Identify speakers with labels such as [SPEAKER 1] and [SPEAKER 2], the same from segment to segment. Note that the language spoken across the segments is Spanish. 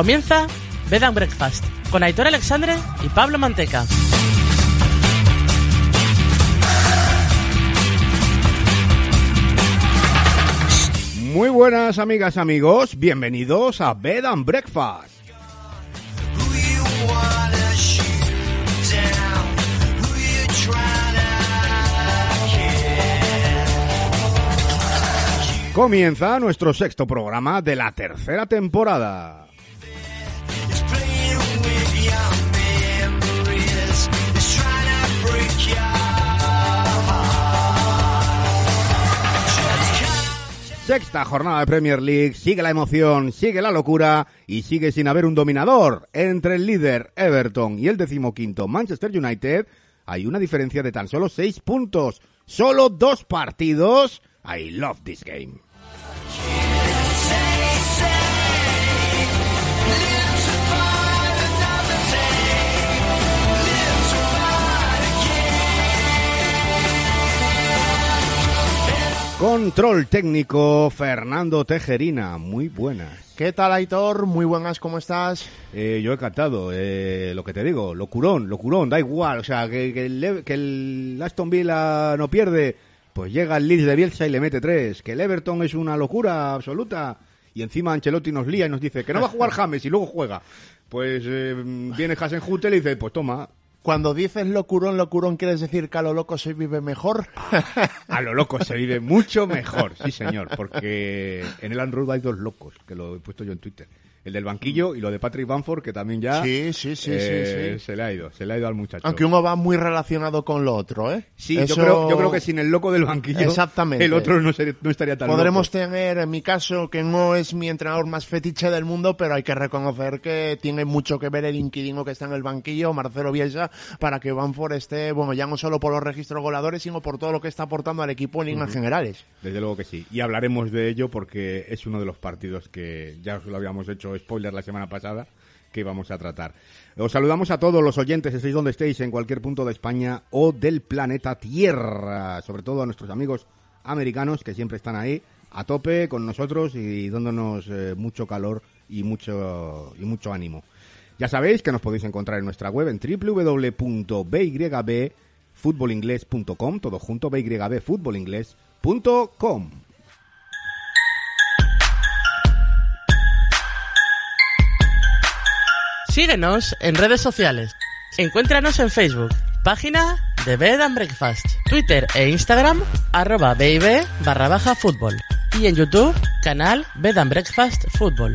[SPEAKER 1] Comienza Bed and Breakfast con Aitor Alexandre y Pablo Manteca.
[SPEAKER 2] Muy buenas amigas, amigos, bienvenidos a Bed and Breakfast. Comienza nuestro sexto programa de la tercera temporada. Sexta jornada de Premier League, sigue la emoción, sigue la locura y sigue sin haber un dominador. Entre el líder Everton y el decimoquinto Manchester United hay una diferencia de tan solo seis puntos. Solo dos partidos. I love this game. Control técnico Fernando Tejerina, muy buenas.
[SPEAKER 3] ¿Qué tal, Aitor? Muy buenas, ¿cómo estás?
[SPEAKER 2] Eh, yo he cantado, eh, lo que te digo, locurón, locurón, da igual, o sea, que, que el, que el Aston Villa no pierde, pues llega el Leeds de Bielsa y le mete tres, que el Everton es una locura absoluta, y encima Ancelotti nos lía y nos dice que no va a jugar James y luego juega. Pues eh, viene Hasenhutel y dice, pues toma,
[SPEAKER 3] Cuando dices locurón, locurón, ¿quieres decir que a lo loco se vive mejor?
[SPEAKER 2] A lo loco se vive mucho mejor, sí señor, porque en el Android hay dos locos, que lo he puesto yo en Twitter. El del banquillo y lo de Patrick Bamford, que también ya
[SPEAKER 3] Sí, sí, sí,
[SPEAKER 2] eh, se le ha ido, se le ha ido al muchacho.
[SPEAKER 3] Aunque uno va muy relacionado con lo otro, ¿eh?
[SPEAKER 2] Sí,
[SPEAKER 3] Eso-
[SPEAKER 2] yo, creo, yo creo que sin el loco del banquillo,
[SPEAKER 3] Exactamente.
[SPEAKER 2] el otro no, sería- no estaría tan
[SPEAKER 3] Podremos
[SPEAKER 2] loco.
[SPEAKER 3] tener, en mi caso, que no es mi entrenador más fetiche del mundo, pero hay que reconocer que tiene mucho que ver el inquilino que está en el banquillo, Marcelo Bielsa, para que Banford esté, bueno, ya no solo por los registros goleadores, sino por todo lo que está aportando al equipo en líneas generales.
[SPEAKER 2] Desde luego que sí. Y hablaremos de ello porque es uno de los partidos que ya os lo habíamos hecho spoiler la semana pasada que vamos a tratar. Os saludamos a todos los oyentes, estéis donde estéis, en cualquier punto de España o del planeta Tierra. Sobre todo a nuestros amigos americanos que siempre están ahí a tope con nosotros y dándonos eh, mucho calor y mucho, y mucho ánimo. Ya sabéis que nos podéis encontrar en nuestra web en www.bygbfutbolingles.com, todo junto, bygbfutbolingles.com.
[SPEAKER 1] Síguenos en redes sociales. Encuéntranos en Facebook, página de Bed and Breakfast, Twitter e Instagram, arroba BIB barra baja fútbol. Y en YouTube, canal Bed and Breakfast Fútbol.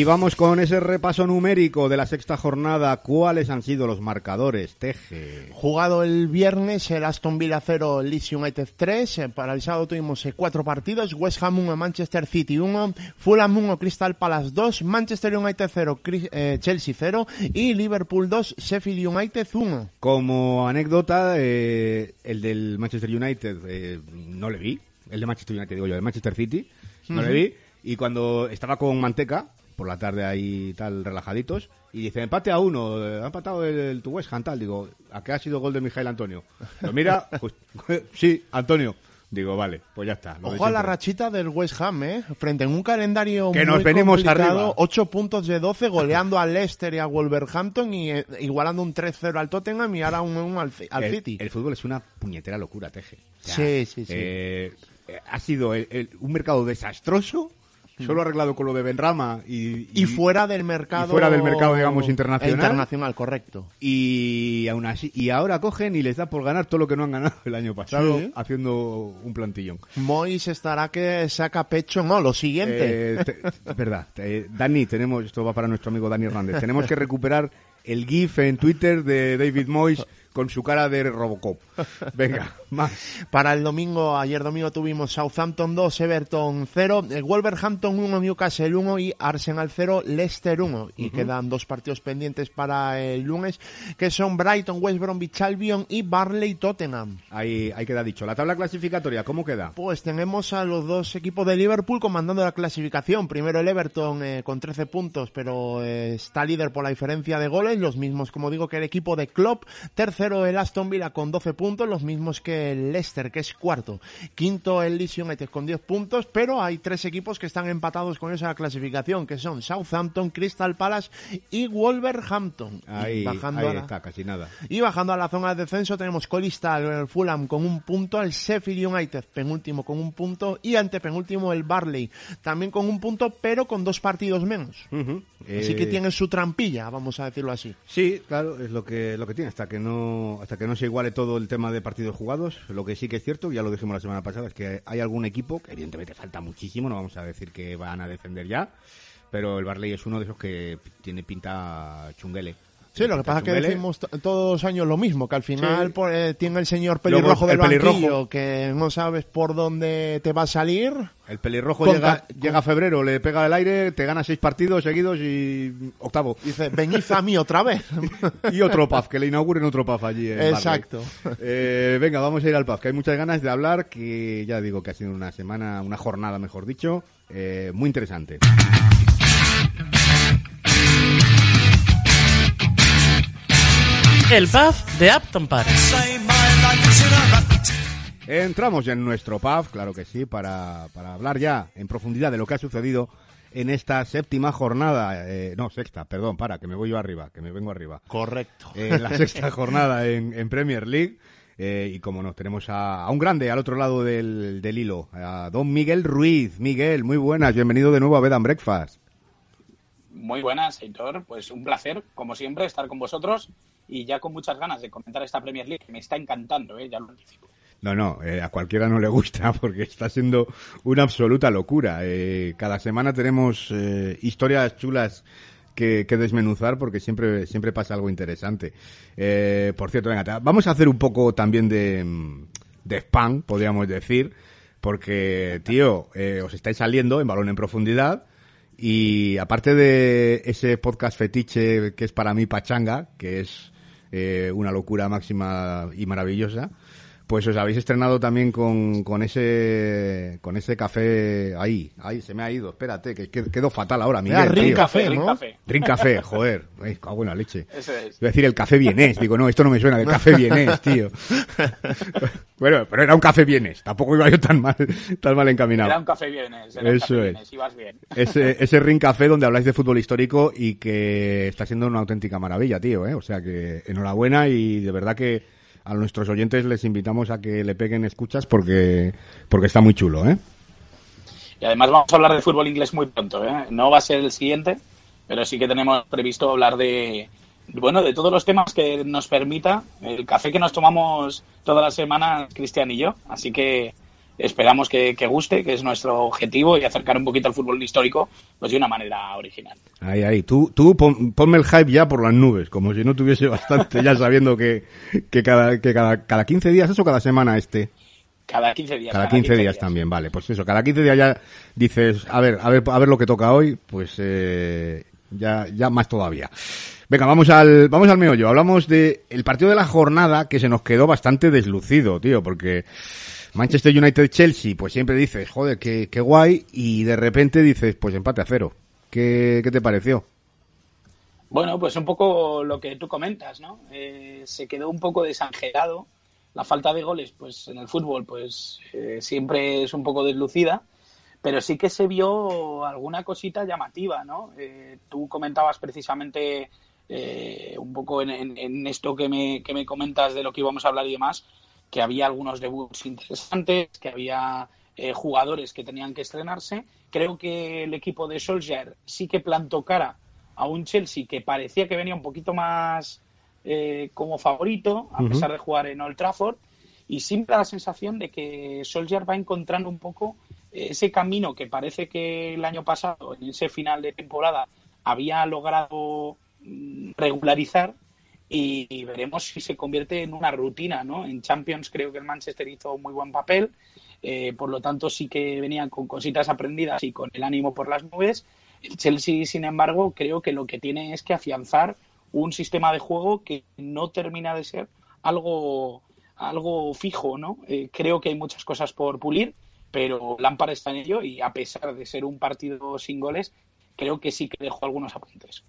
[SPEAKER 2] Y vamos con ese repaso numérico de la sexta jornada. ¿Cuáles han sido los marcadores, Teje?
[SPEAKER 3] Jugado el viernes, el Aston Villa 0, Leeds United 3. Eh, Para el sábado tuvimos eh, cuatro partidos. West Ham 1, Manchester City 1, Fulham 1, Crystal Palace 2, Manchester United 0, Cri- eh, Chelsea 0 y Liverpool 2, Sheffield United 1.
[SPEAKER 2] Como anécdota, eh, el del Manchester United eh, no le vi. El de Manchester United, digo yo, el Manchester City, no le vi. Y cuando estaba con Manteca, por la tarde ahí tal, relajaditos, y dice, empate a uno, eh, ha empatado el, el tu West Ham, tal. Digo, ¿a qué ha sido gol de Mijail Antonio? Lo mira, pues, sí, Antonio. Digo, vale, pues ya está.
[SPEAKER 3] Ojo a la rachita del West Ham, ¿eh? Frente a un calendario
[SPEAKER 2] Que
[SPEAKER 3] muy
[SPEAKER 2] nos venimos
[SPEAKER 3] complicado,
[SPEAKER 2] arriba.
[SPEAKER 3] 8 puntos de 12, goleando al Leicester y a Wolverhampton y eh, igualando un 3-0 al Tottenham y ahora un 1 al, al
[SPEAKER 2] el,
[SPEAKER 3] City.
[SPEAKER 2] el fútbol es una puñetera locura, Teje. O sea,
[SPEAKER 3] Sí, sí, sí.
[SPEAKER 2] eh, eh, ha sido el- el- un mercado desastroso, solo arreglado con lo de Benrama y,
[SPEAKER 3] y fuera del mercado
[SPEAKER 2] y fuera del mercado, digamos, internacional.
[SPEAKER 3] internacional correcto
[SPEAKER 2] y aún así y ahora cogen y les da por ganar todo lo que no han ganado el año pasado
[SPEAKER 3] Sí.
[SPEAKER 2] haciendo un plantillón.
[SPEAKER 3] Mois estará que saca pecho no lo siguiente
[SPEAKER 2] Eh, te- es verdad, te- Dani, tenemos esto va para nuestro amigo Dani Hernández. Tenemos que recuperar el GIF en Twitter de David Moyes con su cara de Robocop. Venga, más.
[SPEAKER 3] Para el domingo, ayer domingo tuvimos Southampton 2, Everton 0, eh, Wolverhampton 1, Newcastle 1 y Arsenal 0, Leicester 1. Y quedan dos partidos pendientes para el lunes, que son Brighton, West Bromwich Albion y Barley Tottenham.
[SPEAKER 2] Ahí, ahí queda dicho. La tabla clasificatoria, ¿cómo queda?
[SPEAKER 3] Pues tenemos a los dos equipos de Liverpool comandando la clasificación. Primero el Everton eh, con 13 puntos, pero eh, está líder por la diferencia de goles, los mismos, como digo, que el equipo de Klopp. Tercero el Aston Villa con 12 puntos, los mismos que el Leicester, que es cuarto. Quinto el Leeds United con 10 puntos, pero hay tres equipos que están empatados con esa clasificación, que son Southampton, Crystal Palace y Wolverhampton.
[SPEAKER 2] Ahí,
[SPEAKER 3] y bajando
[SPEAKER 2] ahí
[SPEAKER 3] a la-
[SPEAKER 2] está, casi nada.
[SPEAKER 3] y bajando a la zona de descenso tenemos colista el Fulham con un punto, el Sheffield United penúltimo con un punto y antepenúltimo el Barley también con un punto pero con dos partidos menos. Así
[SPEAKER 2] Eh,
[SPEAKER 3] que tiene su trampilla, vamos a decirlo así.
[SPEAKER 2] Sí, claro, es lo que lo que tiene hasta que no hasta que no se iguale todo el tema de partidos jugados. Lo que sí que es cierto, ya lo dijimos la semana pasada, es que hay algún equipo que evidentemente falta muchísimo, no vamos a decir que van a defender ya, pero el Barley es uno de esos que tiene pinta chunguele.
[SPEAKER 3] Sí, lo que pasa es que decimos todos los años lo mismo, que al final
[SPEAKER 2] Sí.
[SPEAKER 3] por- eh, tiene el señor pelirrojo del
[SPEAKER 2] el pelirrojo.
[SPEAKER 3] que no sabes por dónde te va a salir.
[SPEAKER 2] El pelirrojo
[SPEAKER 3] Con
[SPEAKER 2] llega, llega a febrero, le pega el aire, te gana seis partidos seguidos y octavo.
[SPEAKER 3] Dice, venid a mí otra vez.
[SPEAKER 2] Y otro pub, que le inauguren otro pub allí. en.
[SPEAKER 3] Exacto.
[SPEAKER 2] Eh, venga, vamos a ir al pub, que hay muchas ganas de hablar, que ya digo que ha sido una semana, una jornada, mejor dicho, eh, muy interesante.
[SPEAKER 1] El pub de Upton Park.
[SPEAKER 2] Entramos en nuestro pub, claro que sí, para, para hablar ya en profundidad de lo que ha sucedido en esta séptima jornada, eh, no, sexta, perdón, para, que me voy yo arriba, que me vengo arriba.
[SPEAKER 3] Correcto.
[SPEAKER 2] en la sexta jornada en, en Premier League. Eh, y como nos tenemos a, a un grande al otro lado del, del hilo, a don Miguel Ruiz. Miguel, muy buenas, bienvenido de nuevo a Bed and Breakfast.
[SPEAKER 4] Muy buenas, Heitor. Pues un placer, como siempre, estar con vosotros y ya con muchas ganas de comentar esta Premier League. Me está encantando, ¿eh? ya lo anticipo.
[SPEAKER 2] No, no, eh, a cualquiera no le gusta porque está siendo una absoluta locura. Eh, cada semana tenemos eh, historias chulas que, desmenuzar porque siempre, siempre pasa algo interesante. Por cierto, venga, vamos a hacer un poco también de, de spam, podríamos decir, porque, tío, os estáis saliendo en balón en profundidad. Y aparte de ese podcast fetiche que es para mí pachanga, que es eh, una locura máxima y maravillosa, pues os habéis estrenado también con, con ese con ese café ahí, ahí se me ha ido, espérate, que, que- quedo fatal ahora, Miguel.
[SPEAKER 3] Era
[SPEAKER 2] tío.
[SPEAKER 3] Café, ¿no?
[SPEAKER 4] Café,
[SPEAKER 2] joder, ay, cago en la leche.
[SPEAKER 4] Eso es.
[SPEAKER 2] Iba a decir el café vienés, digo, no, esto no me suena, del café vienés, tío. bueno, pero era un café vienés, tampoco iba yo tan mal, tan mal encaminado.
[SPEAKER 4] Era un café bienes, era un
[SPEAKER 2] Eso
[SPEAKER 4] café
[SPEAKER 2] es.
[SPEAKER 4] ibas bien.
[SPEAKER 2] ese, ese Ring Café donde habláis de fútbol histórico y que está siendo una auténtica maravilla, tío, ¿eh? O sea que enhorabuena y de verdad que a nuestros oyentes les invitamos a que le peguen escuchas porque, porque está muy chulo, ¿eh?
[SPEAKER 4] Y además vamos a hablar de fútbol inglés muy pronto, ¿eh? No va a ser el siguiente, pero sí que tenemos previsto hablar de, bueno, de todos los temas que nos permita el café que nos tomamos todas las semanas, Cristian y yo. Así que esperamos que, que guste, que es nuestro objetivo, y acercar un poquito al fútbol histórico pues de una manera original.
[SPEAKER 2] Ahí, ahí. Tú, tú pon- ponme el hype ya por las nubes, como si no tuviese bastante, ya sabiendo que, que, cada, que cada, cada 15 días, eso cada semana este.
[SPEAKER 4] Cada 15 días.
[SPEAKER 2] Cada 15 días también, vale. Pues eso, cada 15 días ya dices, a ver, a ver, a ver lo que toca hoy, pues eh, ya, ya más todavía. Venga, vamos al, vamos al meollo. Hablamos de el partido de la jornada que se nos quedó bastante deslucido, tío, porque Manchester United-Chelsea, pues siempre dices, joder, qué, qué guay, y de repente dices, pues empate a cero. ¿Qué, qué te pareció?
[SPEAKER 4] Bueno, pues un poco lo que tú comentas, ¿no? Eh, se quedó un poco desangelado. La falta de goles, pues en el fútbol, pues eh, siempre es un poco deslucida, pero sí que se vio alguna cosita llamativa, ¿no? Eh, tú comentabas precisamente eh, un poco en, en- en esto que me, que me comentas de lo que íbamos a hablar y demás, que había algunos debuts interesantes, que había eh, jugadores que tenían que estrenarse. Creo que el equipo de Solskjaer sí que plantó cara a un Chelsea que parecía que venía un poquito más eh, como favorito, a pesar de jugar en Old Trafford, y sí me da la sensación de que Solskjaer va encontrando un poco eh, ese camino que parece que el año pasado, en ese final de temporada, había logrado mm, regularizar y, veremos si se convierte en una rutina, ¿no? En Champions creo que el Manchester hizo muy buen papel, eh, por lo tanto sí que venían con cositas aprendidas y con el ánimo por las nubes. El Chelsea, sin embargo, creo que lo que tiene es que afianzar un sistema de juego que no termina de ser algo, algo fijo, ¿no? Eh, creo que hay muchas cosas por pulir, pero Lampard está en ello y a pesar de ser un partido sin goles, creo que sí que dejó algunos apuntes.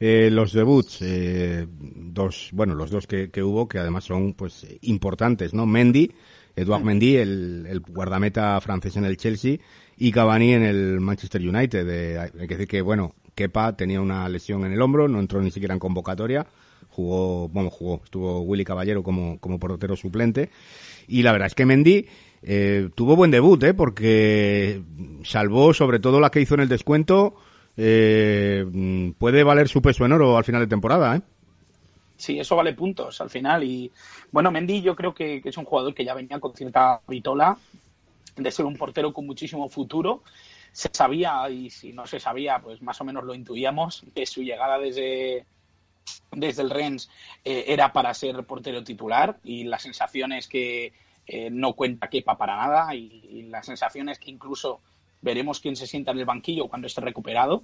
[SPEAKER 2] Eh, los debuts, eh, dos, bueno, los dos que, hubo, que además son pues importantes, ¿no? Mendy, Eduard Mendy, el, guardameta francés en el Chelsea, y Cavani en el Manchester United. Eh, hay que decir que, bueno, Kepa tenía una lesión en el hombro, no entró ni siquiera en convocatoria, jugó, bueno, jugó, estuvo Willy Caballero como, como portero suplente, y la verdad es que Mendy, eh, tuvo buen debut, ¿eh? porque salvó sobre todo la que hizo en el descuento. Eh, puede valer su peso en oro al final de temporada. ¿eh?
[SPEAKER 4] Sí, eso vale puntos al final. Y bueno, Mendy yo creo que, es un jugador que ya venía con cierta vitola de ser un portero con muchísimo futuro. Se sabía, y si no se sabía, pues más o menos lo intuíamos, que su llegada desde, desde el Rennes eh, era para ser portero titular y las sensaciones que eh, no cuenta quepa para nada y, la sensación es que incluso veremos quién se sienta en el banquillo cuando esté recuperado.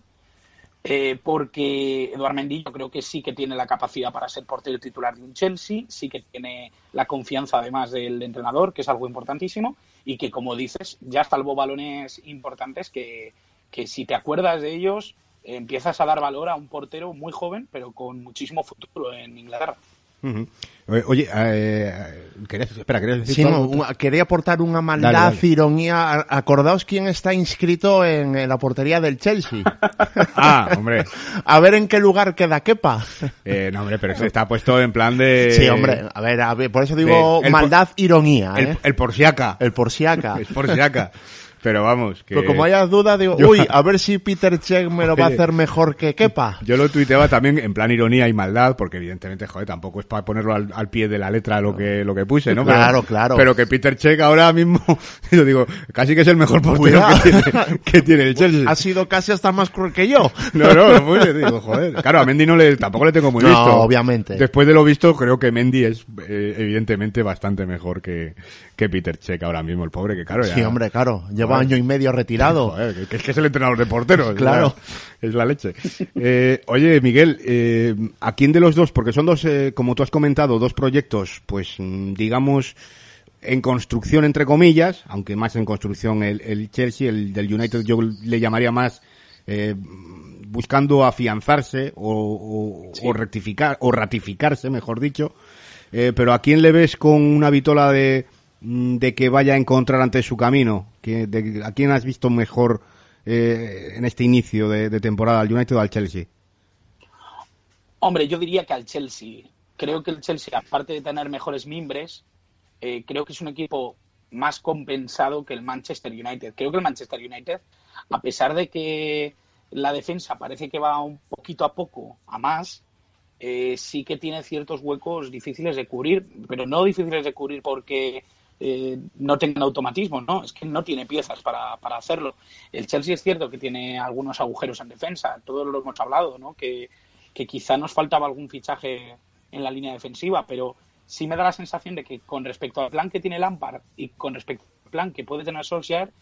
[SPEAKER 4] Eh, porque Eduard Mendy yo creo que sí que tiene la capacidad para ser portero titular de un Chelsea, sí que tiene la confianza además del entrenador, que es algo importantísimo, y que como dices, ya salvó balones importantes que, que si te acuerdas de ellos, empiezas a dar valor a un portero muy joven, pero con muchísimo futuro en Inglaterra.
[SPEAKER 2] Oye, eh, espera, decir
[SPEAKER 3] sí, quería aportar una maldad, ironía. Acordaos quién está inscrito en, la portería del Chelsea.
[SPEAKER 2] ah, hombre.
[SPEAKER 3] A ver en qué lugar queda Kepa.
[SPEAKER 2] Eh, no, hombre, pero está puesto en plan de...
[SPEAKER 3] Sí, hombre, a ver, a ver por eso digo maldad, ironía.
[SPEAKER 2] El,
[SPEAKER 3] ¿eh?
[SPEAKER 2] el porciaca.
[SPEAKER 3] El porciaca.
[SPEAKER 2] el porciaca. Pero vamos, que...
[SPEAKER 3] Pero como haya duda, digo, uy, a ver si Peter Check me lo va a hacer mejor que Kepa.
[SPEAKER 2] Yo lo tuiteaba también en plan ironía y maldad, porque evidentemente, joder, tampoco es para ponerlo al, pie de la letra lo que, lo que puse, ¿no?
[SPEAKER 3] Claro, claro.
[SPEAKER 2] Pero que Peter Check ahora mismo, yo digo, casi que es el mejor portero que tiene, el Chelsea.
[SPEAKER 3] Ha sido casi hasta más cruel que yo.
[SPEAKER 2] No, no, muy digo, joder. Claro, a Mendy no le, tampoco le tengo muy no, visto.
[SPEAKER 3] obviamente.
[SPEAKER 2] Después de lo visto, creo que Mendy es, eh, evidentemente, bastante mejor que, que Peter Check ahora mismo, el pobre, que claro, ya...
[SPEAKER 3] Sí, hombre, claro. Lleva año y medio retirado.
[SPEAKER 2] que, es que es el entrenador de porteros. Claro. Es la, leche. Eh, oye, Miguel, eh, ¿a quién de los dos? Porque son dos, eh, como tú has comentado, dos proyectos, pues, mm, digamos, en construcción, entre comillas, aunque más en construcción el, Chelsea, el del United yo le llamaría más eh, buscando afianzarse o, o, rectificar, o ratificarse, mejor dicho. Eh, pero ¿a quién le ves con una vitola de de que vaya a encontrar ante su camino? ¿A quién has visto mejor eh, en este inicio de, temporada, al United o al Chelsea?
[SPEAKER 4] Hombre, yo diría que al Chelsea. Creo que el Chelsea, aparte de tener mejores mimbres, eh, creo que es un equipo más compensado que el Manchester United. Creo que el Manchester United, a pesar de que la defensa parece que va un poquito a poco a más, eh, sí que tiene ciertos huecos difíciles de cubrir, pero no difíciles de cubrir porque eh, no tengan automatismo, ¿no? Es que no tiene piezas para, para, hacerlo. El Chelsea es cierto que tiene algunos agujeros en defensa, todos lo hemos hablado, ¿no? Que, que quizá nos faltaba algún fichaje en la línea defensiva, pero sí me da la sensación de que con respecto al plan que tiene Lampard y con respecto al plan que puede tener Solskjaer,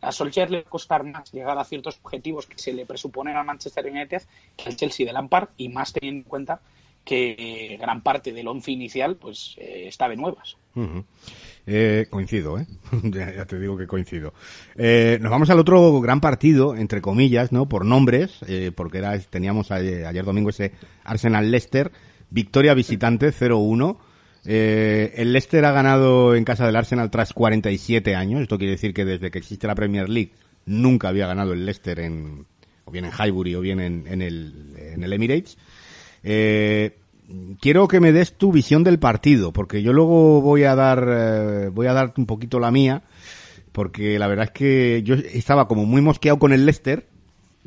[SPEAKER 4] a Solskjaer le va a costar más llegar a ciertos objetivos que se le presuponen al Manchester United que al Chelsea de Lampard y más teniendo en cuenta que gran parte del once inicial pues eh, está de nuevas.
[SPEAKER 2] Eh, coincido, ¿eh? ya, te digo que coincido. Eh, nos vamos al otro gran partido, entre comillas, ¿no? Por nombres, eh, porque era, teníamos ayer, domingo ese Arsenal-Leicester, victoria visitante 0-1. Eh, el Leicester ha ganado en casa del Arsenal tras 47 años. Esto quiere decir que desde que existe la Premier League nunca había ganado el Leicester en, o bien en Highbury o bien en, en el, en el Emirates. Eh, quiero que me des tu visión del partido, porque yo luego voy a dar, eh, voy a dar un poquito la mía, porque la verdad es que yo estaba como muy mosqueado con el Leicester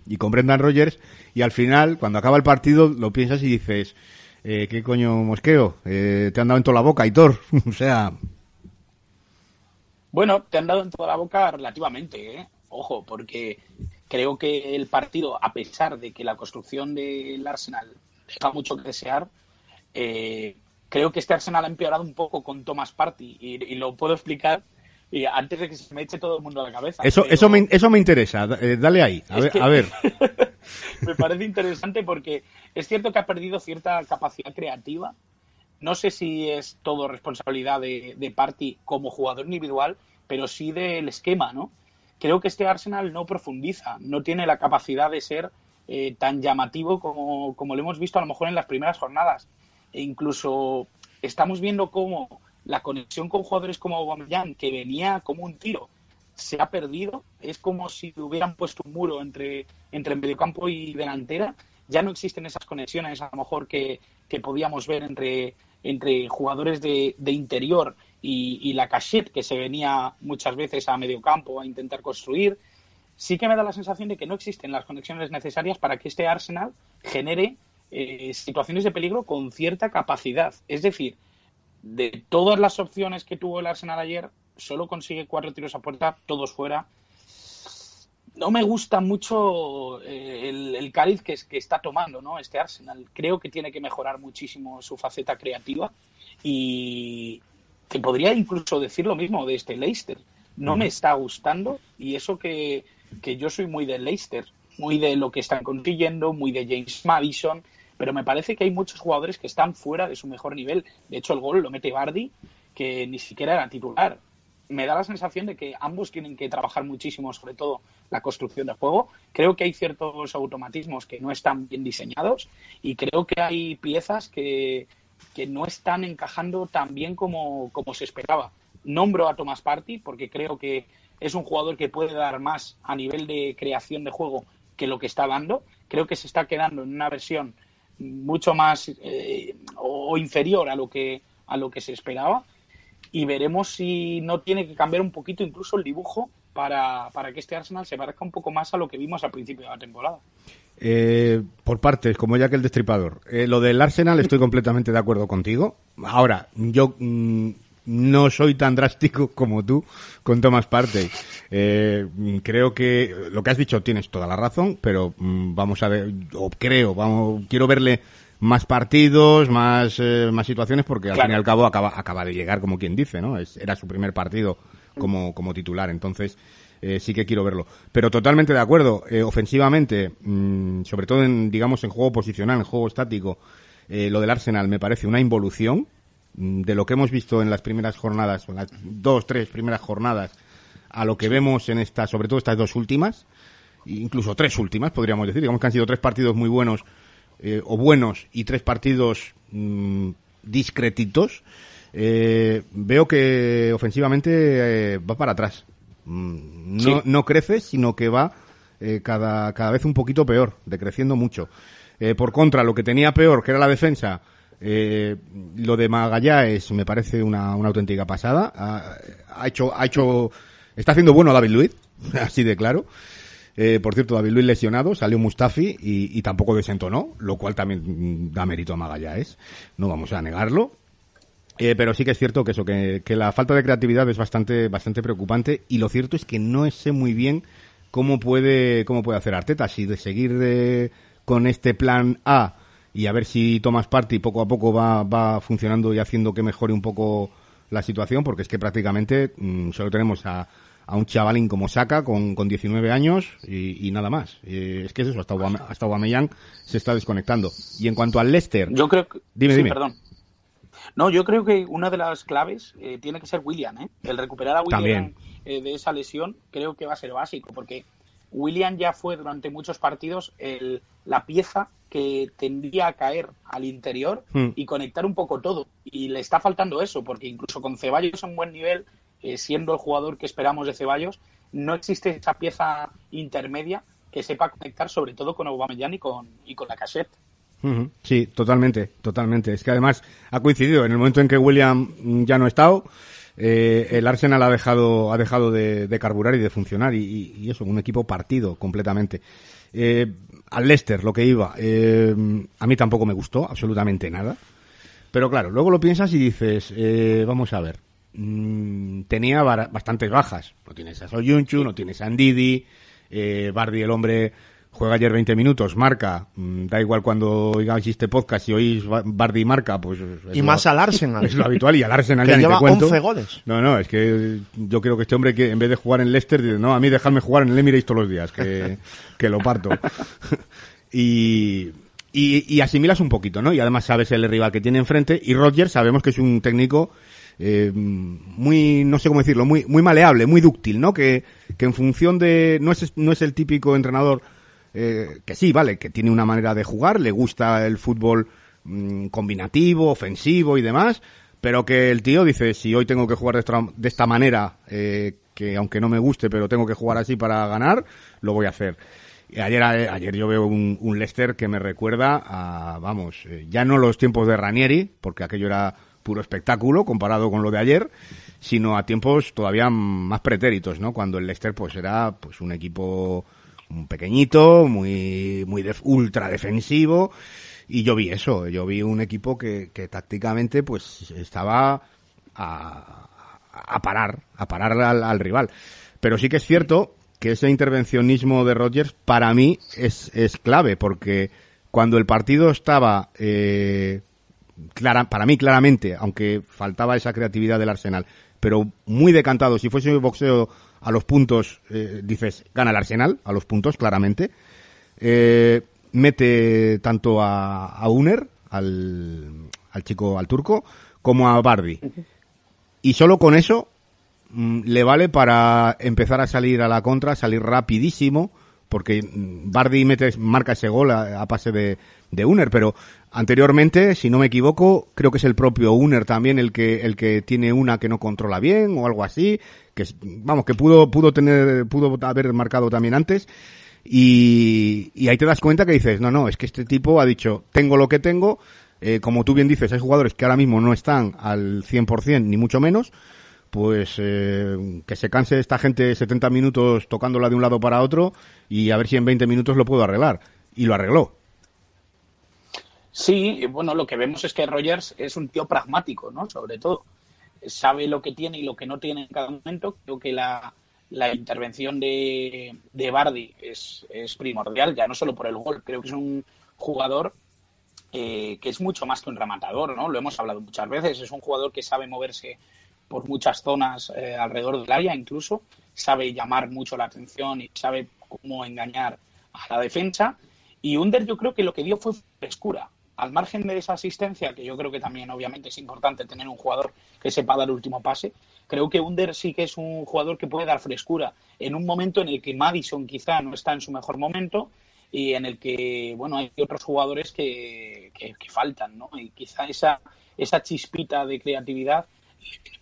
[SPEAKER 2] y con Brendan Rodgers, y al final, cuando acaba el partido, lo piensas y dices, eh, ¿qué coño mosqueo? Eh, te han dado en toda la boca, Hitor. o sea...
[SPEAKER 4] Bueno, te han dado en toda la boca relativamente, ¿eh? Ojo, porque creo que el partido, a pesar de que la construcción del Arsenal deja mucho que desear, eh, creo que este Arsenal ha empeorado un poco con Thomas Party y, lo puedo explicar y antes de que se me eche todo el mundo a la cabeza.
[SPEAKER 2] Eso, eso, me, eso me interesa, eh, dale ahí, a ver. A ver.
[SPEAKER 4] me parece interesante porque es cierto que ha perdido cierta capacidad creativa. No sé si es todo responsabilidad de, de Party como jugador individual, pero sí del esquema, ¿no? Creo que este Arsenal no profundiza, no tiene la capacidad de ser eh, tan llamativo como, como lo hemos visto a lo mejor en las primeras jornadas. E incluso estamos viendo cómo la conexión con jugadores como Aubameyang, que venía como un tiro, se ha perdido. Es como si hubieran puesto un muro entre, entre mediocampo y delantera. Ya no existen esas conexiones, a lo mejor, que, que podíamos ver entre, entre jugadores de, de interior y, y, la cachette, que se venía muchas veces a mediocampo a intentar construir. Sí que me da la sensación de que no existen las conexiones necesarias para que este Arsenal genere eh, situaciones de peligro con cierta capacidad. Es decir, de todas las opciones que tuvo el Arsenal ayer, solo consigue cuatro tiros a puerta, todos fuera. No me gusta mucho eh, el, el, cariz que, que, está tomando ¿no? este Arsenal. Creo que tiene que mejorar muchísimo su faceta creativa y que podría incluso decir lo mismo de este Leicester. No me está gustando y eso que, que yo soy muy de Leicester, muy de lo que están consiguiendo, muy de James Madison, pero me parece que hay muchos jugadores que están fuera de su mejor nivel. De hecho, el gol lo mete Bardi, que ni siquiera era titular. Me da la sensación de que ambos tienen que trabajar muchísimo, sobre todo la construcción de juego. Creo que hay ciertos automatismos que no están bien diseñados y creo que hay piezas que, que no están encajando tan bien como, como se esperaba. Nombro a Thomas Party porque creo que es un jugador que puede dar más a nivel de creación de juego que lo que está dando. Creo que se está quedando en una versión mucho más eh, o inferior a lo que a lo que se esperaba y veremos si no tiene que cambiar un poquito incluso el dibujo para, para que este Arsenal se parezca un poco más a lo que vimos al principio de la temporada.
[SPEAKER 2] Eh, por partes, como ya que el destripador. Eh, lo del Arsenal estoy completamente de acuerdo contigo. Ahora, yo mm, no soy tan drástico como tú con Thomas Partey. Eh, creo que lo que has dicho tienes toda la razón, pero mm, vamos a ver, o creo, vamos, quiero verle más partidos, más, eh, más situaciones, porque al fin y al cabo acaba, acaba de llegar, como quien dice, ¿no? Es, era su primer partido como, como titular, entonces eh, sí que quiero verlo. Pero totalmente de acuerdo, ofensivamente, mm, sobre todo en, digamos, en juego posicional, en juego estático, lo del Arsenal me parece una involución de lo que hemos visto en las primeras jornadas, en las dos, tres primeras jornadas, a lo que vemos en estas, sobre todo estas dos últimas, incluso tres últimas, podríamos decir, digamos que han sido tres partidos muy buenos eh, o buenos y tres partidos mmm, discretitos, eh, veo que ofensivamente eh, va para atrás. Mm, no, sí. no crece, sino que va eh, cada, cada vez un poquito peor, decreciendo mucho. Por contra, lo que tenía peor, que era la defensa, eh, lo de Magallanes me parece una, una auténtica pasada. Ha, hecho, ha hecho, está haciendo bueno David Luiz, así de claro. Eh, por cierto, David Luiz lesionado, salió Mustafi y, y, tampoco desentonó, lo cual también da mérito a Magallanes. No vamos a negarlo. Eh, pero sí que es cierto que eso, que, que, la falta de creatividad es bastante, bastante preocupante y lo cierto es que no sé muy bien cómo puede, cómo puede hacer Arteta, si de seguir de, con este plan A y a ver si Thomas Party poco a poco va, va funcionando y haciendo que mejore un poco la situación, porque es que prácticamente mmm, solo tenemos a, a un chavalín como Saka con, con 19 años y, y nada más. Eh, es que es eso, hasta, Obame, hasta Aubameyang se está desconectando. Y en cuanto al Leicester...
[SPEAKER 4] Yo creo que...
[SPEAKER 2] Dime,
[SPEAKER 4] sí,
[SPEAKER 2] dime.
[SPEAKER 4] Perdón. No, yo creo que una de las claves eh, tiene que ser William, ¿eh? El recuperar a William eh, de esa lesión creo que va a ser básico, porque William ya fue durante muchos partidos el, la pieza que tendría a caer al interior hmm. y conectar un poco todo. Y le está faltando eso, porque incluso con Ceballos a un buen nivel, eh, siendo el jugador que esperamos de Ceballos, no existe esa pieza intermedia que sepa conectar sobre todo con Aubameyang y con, y con la cassette.
[SPEAKER 2] Sí, totalmente, totalmente. Es que además ha coincidido en el momento en que William ya no ha estado, eh, el Arsenal ha dejado, ha dejado de, de carburar y de funcionar y, y, eso, un equipo partido completamente. Eh, al Leicester, lo que iba, eh, a mí tampoco me gustó absolutamente nada. Pero claro, luego lo piensas y dices, vamos a ver, mmm, tenía bastantes bajas. No tienes a Soyunchu, no tienes a Ndidi, Bardi el hombre juega ayer 20 minutos, marca, mm, da igual cuando oigáis este podcast y oís Bardi marca, pues...
[SPEAKER 3] Y más al Arsenal.
[SPEAKER 2] Es lo habitual y al Arsenal
[SPEAKER 3] que
[SPEAKER 2] ya
[SPEAKER 3] lleva
[SPEAKER 2] ni te cuento.
[SPEAKER 3] 11 goles.
[SPEAKER 2] No, no, es que yo creo que este hombre que en vez de jugar en Leicester, dice, no, a mí dejadme jugar en el Emirates todos los días, que, que lo parto. y, y, y asimilas un poquito, ¿no? Y además sabes el rival que tiene enfrente y Rodgers sabemos que es un técnico eh, muy, no sé cómo decirlo, muy, muy maleable, muy dúctil, ¿no? Que, que en función de, no es, no es el típico entrenador eh, que sí, vale, que tiene una manera de jugar, le gusta el fútbol mm, combinativo, ofensivo y demás, pero que el tío dice, si hoy tengo que jugar de esta, de esta manera, eh, que aunque no me guste, pero tengo que jugar así para ganar, lo voy a hacer. Ayer, ayer yo veo un, un Leicester que me recuerda a, vamos, eh, ya no los tiempos de Ranieri, porque aquello era puro espectáculo comparado con lo de ayer, sino a tiempos todavía más pretéritos, ¿no? Cuando el Leicester pues era pues un equipo pequeñito, muy muy ultra defensivo y yo vi eso, yo vi un equipo que, que tácticamente pues estaba a, a parar, a parar al, al, rival. Pero sí que es cierto que ese intervencionismo de Rodgers para mí es, es clave porque cuando el partido estaba eh, clara, para mí claramente, aunque faltaba esa creatividad del Arsenal, pero muy decantado. Si fuese un boxeo a los puntos, eh, dices, gana el Arsenal, a los puntos, claramente. Eh, mete tanto a, a Uner, al, al, chico, al turco, como a Bardi. Y solo con eso mmm, le vale para empezar a salir a la contra, salir rapidísimo, porque Bardi mete, marca ese gol a, a pase de, de Uner, pero anteriormente, si no me equivoco, creo que es el propio Uner también el que el que tiene una que no controla bien o algo así, que vamos, que pudo pudo tener pudo haber marcado también antes. Y, y ahí te das cuenta que dices, no, no, es que este tipo ha dicho, tengo lo que tengo, eh, como tú bien dices, hay jugadores que ahora mismo no están al 100%, ni mucho menos, pues eh, que se canse esta gente 70 minutos tocándola de un lado para otro y a ver si en 20 minutos lo puedo arreglar. Y lo arregló.
[SPEAKER 4] Sí, bueno, lo que vemos es que Rogers es un tío pragmático, ¿no? Sobre todo. Sabe lo que tiene y lo que no tiene en cada momento. Creo que la, la intervención de, de Bardi es, es, primordial, ya no solo por el gol. Creo que es un jugador eh, que es mucho más que un rematador, ¿no? Lo hemos hablado muchas veces. Es un jugador que sabe moverse por muchas zonas eh, alrededor del área, incluso. Sabe llamar mucho la atención y sabe cómo engañar a la defensa. Y Under yo creo que lo que dio fue frescura al margen de esa asistencia, que yo creo que también obviamente es importante tener un jugador que sepa dar el último pase, creo que Under sí que es un jugador que puede dar frescura en un momento en el que Madison quizá no está en su mejor momento y en el que, bueno, hay otros jugadores que, que, faltan, ¿no? Y quizá esa, esa chispita de creatividad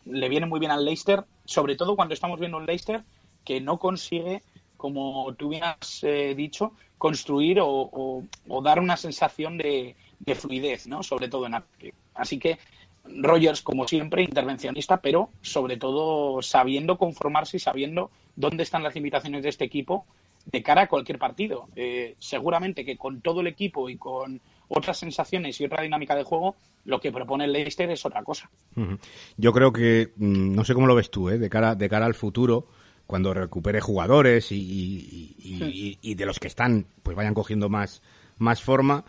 [SPEAKER 4] le viene muy bien al Leicester, sobre todo cuando estamos viendo un Leicester que no consigue, como tú bien has eh, dicho, construir o dar una sensación de, de fluidez, ¿no? Sobre todo en ataque. Así que Rogers, como siempre, intervencionista, pero sobre todo sabiendo conformarse y sabiendo dónde están las limitaciones de este equipo de cara a cualquier partido. Eh, seguramente que con todo el equipo y con otras sensaciones y otra dinámica de juego, lo que propone el Leicester es otra cosa.
[SPEAKER 2] Yo creo que, mm, no sé cómo lo ves tú, ¿eh? de, cara, de cara al futuro, cuando recupere jugadores y, y, y, y de los que están, pues vayan cogiendo más, más forma.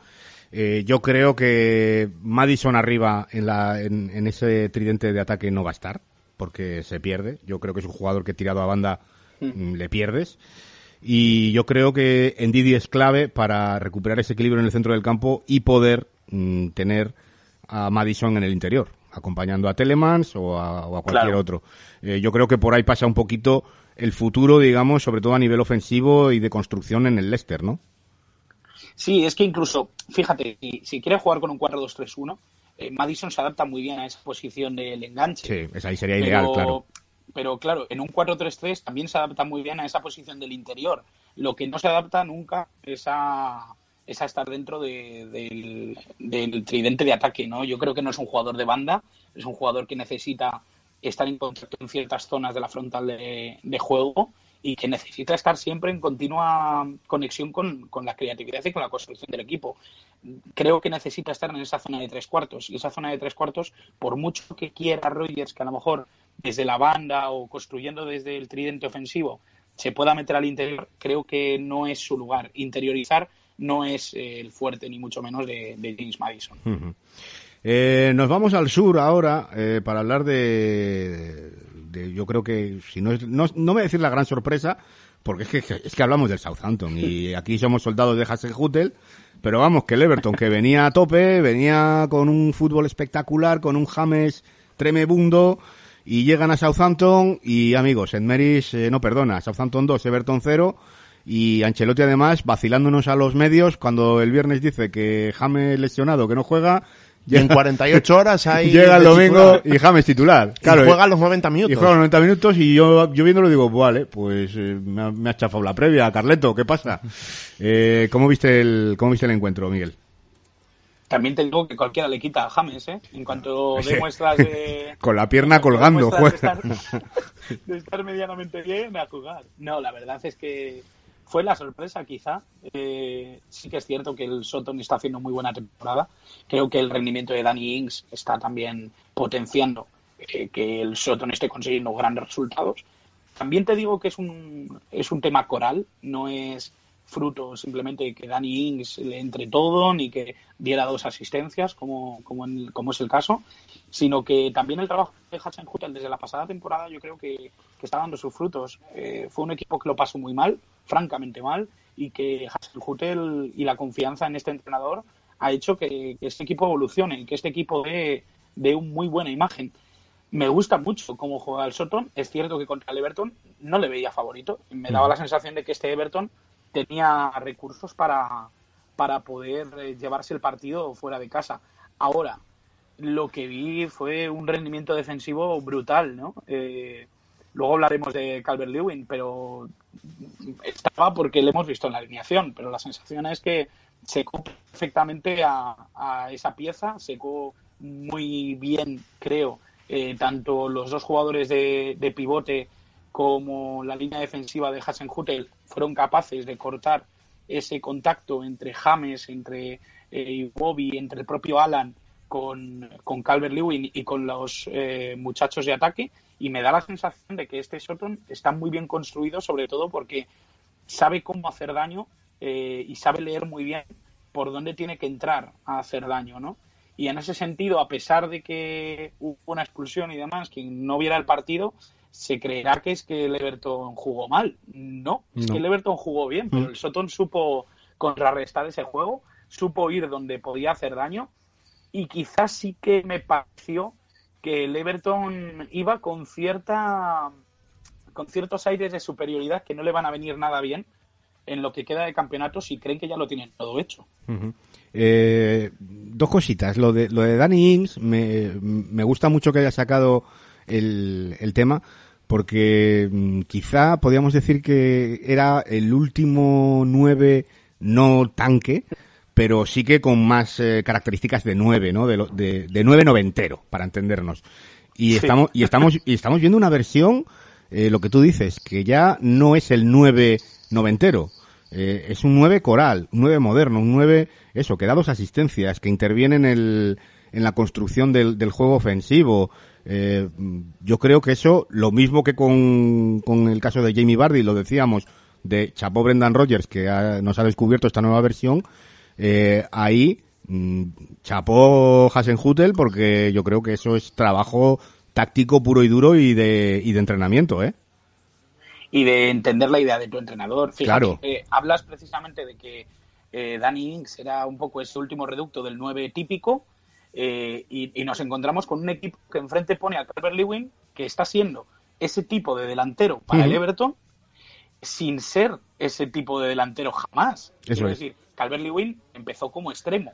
[SPEAKER 2] Eh, yo creo que Madison arriba en, la, en, en, ese tridente de ataque no va a estar, porque se pierde. Yo creo que es un jugador que tirado a banda mm. le pierdes. Y yo creo que Ndidi es clave para recuperar ese equilibrio en el centro del campo y poder mm, tener a Madison en el interior, acompañando a Telemans o a, o a cualquier claro. otro. Eh, yo creo que por ahí pasa un poquito el futuro, digamos, sobre todo a nivel ofensivo y de construcción en el Leicester, ¿no?
[SPEAKER 4] Sí, es que incluso, fíjate, si, si quiere jugar con un 4-2-3-1, eh, Madison se adapta muy bien a esa posición del enganche.
[SPEAKER 2] Sí, esa ahí sería pero, ideal, claro.
[SPEAKER 4] Pero claro, en un 4-3-3 también se adapta muy bien a esa posición del interior. Lo que no se adapta nunca es a, es a estar dentro de, de, del, del tridente de ataque, ¿no? Yo creo que no es un jugador de banda, es un jugador que necesita estar en contacto en ciertas zonas de la frontal de, de juego y que necesita estar siempre en continua conexión con, con, la creatividad y con la construcción del equipo. Creo que necesita estar en esa zona de tres cuartos. Y esa zona de tres cuartos, por mucho que quiera Rogers, que a lo mejor desde la banda o construyendo desde el tridente ofensivo se pueda meter al interior, creo que no es su lugar. Interiorizar no es eh, el fuerte, ni mucho menos, de, James Madison.
[SPEAKER 2] Eh, nos vamos al sur ahora eh, para hablar de, yo creo que, si no, es, no, no me decir la gran sorpresa, porque es que, es que hablamos del Southampton y aquí somos soldados de Hasenhutel, pero vamos, que el Everton, que venía a tope, venía con un fútbol espectacular, con un James tremebundo, y llegan a Southampton y amigos, en Meris no perdona, Southampton 2, Everton 0 y Ancelotti además vacilándonos a los medios cuando el viernes dice que James lesionado, que no juega,
[SPEAKER 3] y en 48 horas hay
[SPEAKER 2] llega el domingo y James titular.
[SPEAKER 3] Claro, y juega los 90 minutos.
[SPEAKER 2] Y juega los 90 minutos y yo, yo viéndolo digo, vale, pues eh, me, ha, chafado la previa, Carleto, ¿qué pasa? Eh, ¿cómo, viste el, ¿Cómo viste el encuentro, Miguel?
[SPEAKER 4] También te digo que cualquiera le quita a James, ¿eh? En cuanto demuestras de...
[SPEAKER 2] Con la pierna colgando,
[SPEAKER 4] juega. De estar, medianamente bien a jugar. No, la verdad es que fue la sorpresa quizá. Eh, sí que es cierto que el Soton está haciendo muy buena temporada. Creo que el rendimiento de Danny Ings está también potenciando eh, que el Soton esté consiguiendo grandes resultados. También te digo que es un, es un tema coral, no es fruto simplemente que Danny Ings le entre todo ni que diera dos asistencias como, como, es el caso, sino que también el trabajo de Hutton desde la pasada temporada yo creo que, que está dando sus frutos. Eh, fue un equipo que lo pasó muy mal, francamente mal, y que Hutel y la confianza en este entrenador ha hecho que, este equipo evolucione y que este equipo dé, dé una muy buena imagen. Me gusta mucho cómo juega el Soton. Es cierto que contra el Everton no le veía favorito. Me daba la sensación de que este Everton tenía recursos para, para poder eh, llevarse el partido fuera de casa. Ahora, lo que vi fue un rendimiento defensivo brutal, ¿no? Eh, luego hablaremos de Calvert Lewin, pero estaba porque le hemos visto en la alineación, pero la sensación es que secó perfectamente a, esa pieza, secó muy bien, creo, eh, tanto los dos jugadores de, pivote como la línea defensiva de Hasenhutel fueron capaces de cortar ese contacto entre James, entre eh, Bobby, entre el propio Alan con, con Calvert Lewin y con los eh, muchachos de ataque y me da la sensación de que este Soton está muy bien construido sobre todo porque sabe cómo hacer daño eh, y sabe leer muy bien por dónde tiene que entrar a hacer daño, ¿no? Y en ese sentido, a pesar de que hubo una expulsión y demás, quien no viera el partido, se creerá que es que el Everton jugó mal. No, es que el Everton jugó bien, pero mm. el Soton supo contrarrestar ese juego, supo ir donde podía hacer daño y quizás sí que me pareció que el Everton iba con cierta con ciertos aires de superioridad que no le van a venir nada bien en lo que queda de campeonato si creen que ya lo tienen todo hecho.
[SPEAKER 2] Eh, dos cositas. Lo de, lo de Danny Ings, me, me gusta mucho que haya sacado el, el tema porque mm, quizá podríamos decir que era el último nueve no tanque, pero sí que con más eh, características de nueve, ¿no? De, de, de nueve noventero, para entendernos. Y estamos, y estamos, y estamos viendo una versión, eh, lo que tú dices, que ya no es el nueve noventero. Eh, es un nueve coral, un nueve moderno, un nueve, eso, que da dos asistencias, que interviene en el, en la construcción del, del juego ofensivo, eh, yo creo que eso, lo mismo que con, con el caso de Jamie Bardi, lo decíamos, de Chapo Brendan Rogers, que nos ha descubierto esta nueva versión, eh, ahí mm, chapó Hasenhutel porque yo creo que eso es trabajo táctico puro y duro y de, y de entrenamiento, ¿eh?
[SPEAKER 4] Y de entender la idea de tu entrenador.
[SPEAKER 2] claro.
[SPEAKER 4] hablas precisamente de que eh, Danny Inks era un poco ese último reducto del 9 típico eh, y, nos encontramos con un equipo que enfrente pone a Calvert Lewin, que está siendo ese tipo de delantero para el Everton, sin ser ese tipo de delantero jamás.
[SPEAKER 2] es.
[SPEAKER 4] decir, Calvert Lewin empezó como extremo.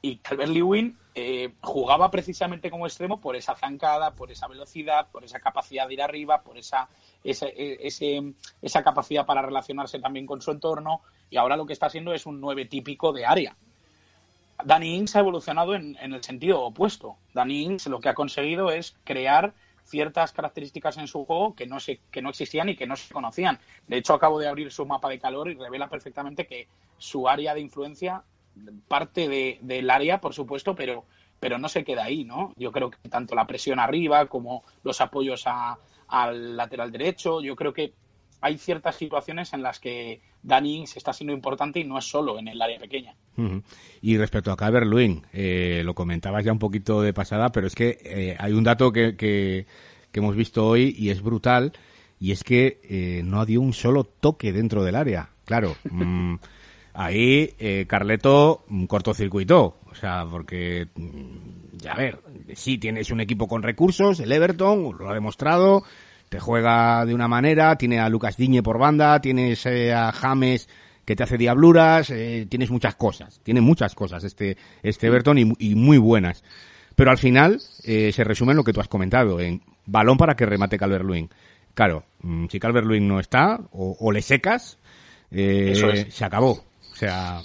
[SPEAKER 4] Y Calvert Lewin eh, jugaba precisamente como extremo por esa zancada, por esa velocidad, por esa capacidad de ir arriba, por esa, esa, e, esa capacidad para relacionarse también con su entorno. Y ahora lo que está haciendo es un nueve típico de área. Danny Ings ha evolucionado en, el sentido opuesto. Danny Ings lo que ha conseguido es crear ciertas características en su juego que no, se, que no existían y que no se conocían. De hecho, acabo de abrir su mapa de calor y revela perfectamente que su área de influencia parte de, del área, por supuesto, pero, pero no se queda ahí, ¿no? Yo creo que tanto la presión arriba como los apoyos al lateral derecho, yo creo que hay ciertas situaciones en las que Danny se está siendo importante y no es solo en el área pequeña.
[SPEAKER 2] Y respecto a Lewin, eh, lo comentabas ya un poquito de pasada, pero es que eh, hay un dato que, que, hemos visto hoy y es brutal, y es que eh, no dio un solo toque dentro del área. Claro, mm, ahí eh, Carleto mm, cortocircuitó, o sea, porque, mm, ya ver, sí tienes un equipo con recursos, el Everton, lo ha demostrado, te juega de una manera, tiene a Lucas Diñe por banda, tienes eh, a James que te hace diabluras, eh, tienes muchas cosas, tiene muchas cosas este, este Everton y, muy buenas. Pero al final eh, se resume en lo que tú has comentado, en balón para que remate Calvert-Lewin. Claro, mm, si Calvert-Lewin no está, o, le secas, se acabó. O sea,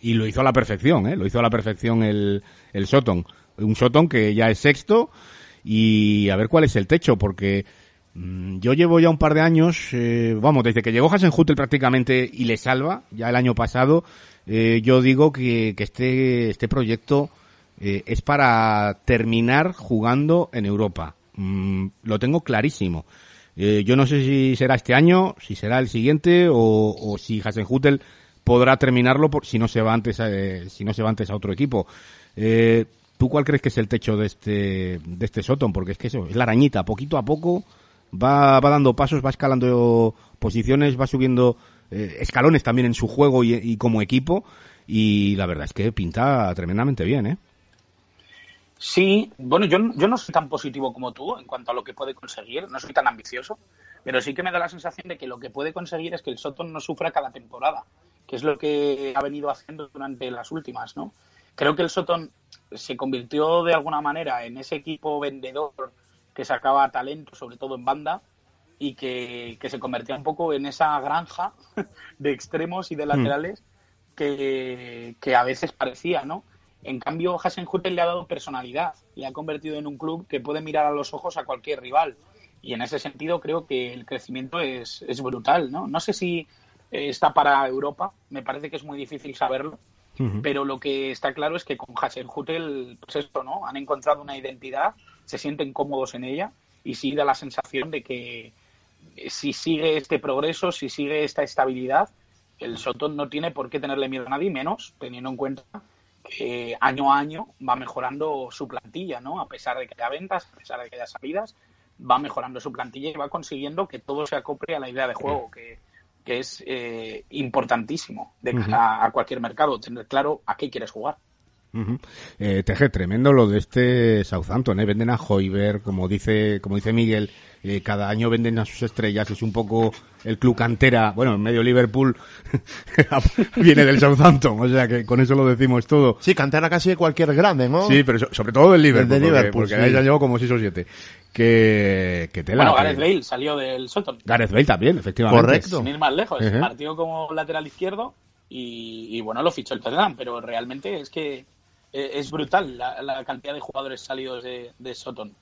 [SPEAKER 2] y lo hizo a la perfección, ¿eh? Lo hizo a la perfección el, el Soton. Un Soton que ya es sexto y a ver cuál es el techo, porque yo llevo ya un par de años, eh, vamos, desde que llegó Hasenhutel prácticamente y le salva, ya el año pasado, eh, yo digo que, este, este proyecto eh, es para terminar jugando en Europa. Mm, lo tengo clarísimo. yo no sé si será este año, si será el siguiente o, o si Hasenhutel podrá terminarlo por, si no se va antes, si no se va antes a otro equipo. ¿Tú cuál crees que es el techo de este, de este Soton? Porque es que eso, es la arañita, poquito a poco va, va dando pasos, va escalando posiciones, va subiendo eh, escalones también en su juego y, como equipo y la verdad es que pinta tremendamente bien, ¿eh?
[SPEAKER 4] Sí, bueno, yo, yo no soy tan positivo como tú en cuanto a lo que puede conseguir, no soy tan ambicioso, pero sí que me da la sensación de que lo que puede conseguir es que el Soton no sufra cada temporada, que es lo que ha venido haciendo durante las últimas, ¿no? Creo que el Soton se convirtió de alguna manera en ese equipo vendedor que sacaba talento, sobre todo en banda, y que, se convertía un poco en esa granja de extremos y de hmm. laterales que, a veces parecía, ¿no? En cambio, Hasenhutel le ha dado personalidad, le ha convertido en un club que puede mirar a los ojos a cualquier rival. Y en ese sentido creo que el crecimiento es, es brutal, ¿no? No sé si eh, está para Europa, me parece que es muy difícil saberlo, pero lo que está claro es que con Hasenhutel, pues esto, ¿no? Han encontrado una identidad se sienten cómodos en ella y sí da la sensación de que eh, si sigue este progreso, si sigue esta estabilidad, el Sotón no tiene por qué tenerle miedo a nadie, menos teniendo en cuenta que año a año va mejorando su plantilla, ¿no? A pesar de que haya ventas, a pesar de que haya salidas, va mejorando su plantilla y va consiguiendo que todo se acople a la idea de juego, que, es eh, importantísimo de a cualquier mercado, tener claro a qué quieres jugar.
[SPEAKER 2] Eh, teje tremendo lo de este Southampton, ¿eh? Venden a Hoiber, como dice, como dice Miguel, eh, cada año venden a sus estrellas, es un poco el club cantera, bueno, en medio Liverpool viene del Southampton, o sea que con eso lo decimos todo.
[SPEAKER 3] Sí, cantera casi de cualquier grande, ¿no?
[SPEAKER 2] Sí, pero sobre todo del Liverpool, porque, ahí ya llevo como 6 o 7. Que, que tela.
[SPEAKER 4] Bueno, Gareth Bale salió del Southampton.
[SPEAKER 2] Gareth Bale también, efectivamente.
[SPEAKER 3] Correcto.
[SPEAKER 4] Sin ir más lejos, partió como lateral izquierdo y, bueno, lo fichó el Tottenham, pero realmente es que eh, es brutal la, cantidad de jugadores salidos de, de Soton.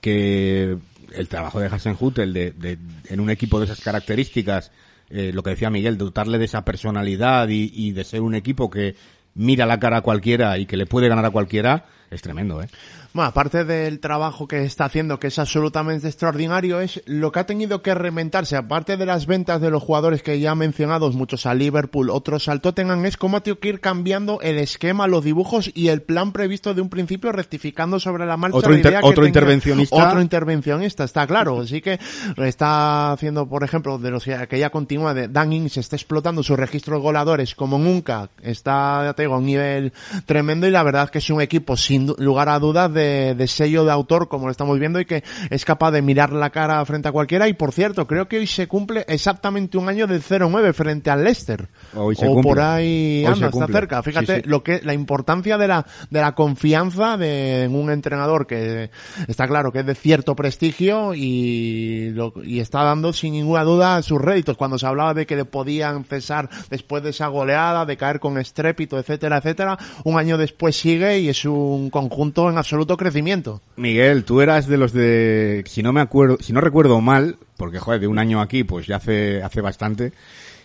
[SPEAKER 2] Que el trabajo de Hasenhut, el de, de, en un equipo de esas características, eh, lo que decía Miguel, dotarle de esa personalidad y, y, de ser un equipo que mira la cara a cualquiera y que le puede ganar a cualquiera, es tremendo, ¿eh?
[SPEAKER 3] Bueno, aparte del trabajo que está haciendo, que es absolutamente extraordinario, es lo que ha tenido que reventarse, aparte de las ventas de los jugadores que ya mencionados, muchos a Liverpool, otros al Tottenham, es cómo ha tenido que ir cambiando el esquema, los dibujos y el plan previsto de un principio, rectificando sobre la marcha.
[SPEAKER 2] Otro, otro intervencionista.
[SPEAKER 3] Otro intervencionista, está claro. Así que está haciendo, por ejemplo, de los que ya continúa, de Dan Ings, está explotando su registro de goladores como nunca. Está, ya te digo, a un nivel tremendo y la verdad es que es un equipo sin lugar a dudas de de, sello de autor, como lo estamos viendo, y que es capaz de mirar la cara frente a cualquiera. Y por cierto, creo que hoy se cumple exactamente un año del 0-9 frente al Leicester.
[SPEAKER 2] O
[SPEAKER 3] por ahí anda, está cerca. Fíjate lo que la importancia de la, de la confianza de un entrenador que está claro que es de cierto prestigio y, lo, y está dando sin ninguna duda sus réditos. Cuando se hablaba de que le podían cesar después de esa goleada, de caer con estrépito, etcétera, etcétera, un año después sigue y es un conjunto en absoluto crecimiento.
[SPEAKER 2] Miguel, tú eras de los de, si no me acuerdo, si no recuerdo mal, porque joder, de un año aquí, pues ya hace, hace bastante,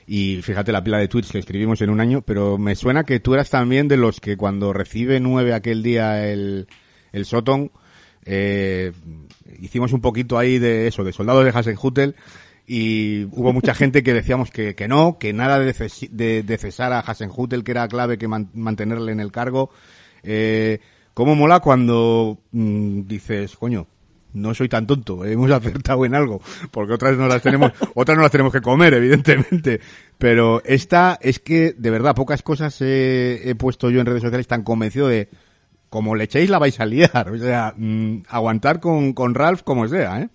[SPEAKER 2] y fíjate la pila de tweets que escribimos en un año, pero me suena que tú eras también de los que cuando recibe nueve aquel día el, el Soton, eh, hicimos un poquito ahí de eso, de soldados de Hasenhutel, y hubo mucha gente que decíamos que, que no, que nada de, ces- de, de cesar a Hasenhutel, que era clave que man- mantenerle en el cargo. Eh, ¿Cómo mola cuando mm, dices, coño, no soy tan tonto, hemos acertado en algo, porque otras no las tenemos, otras no las tenemos que comer, evidentemente. Pero esta es que, de verdad, pocas cosas he, puesto yo en redes sociales tan convencido de, como le echéis la vais a liar. O sea, mm, aguantar con, con Ralph como sea, ¿eh?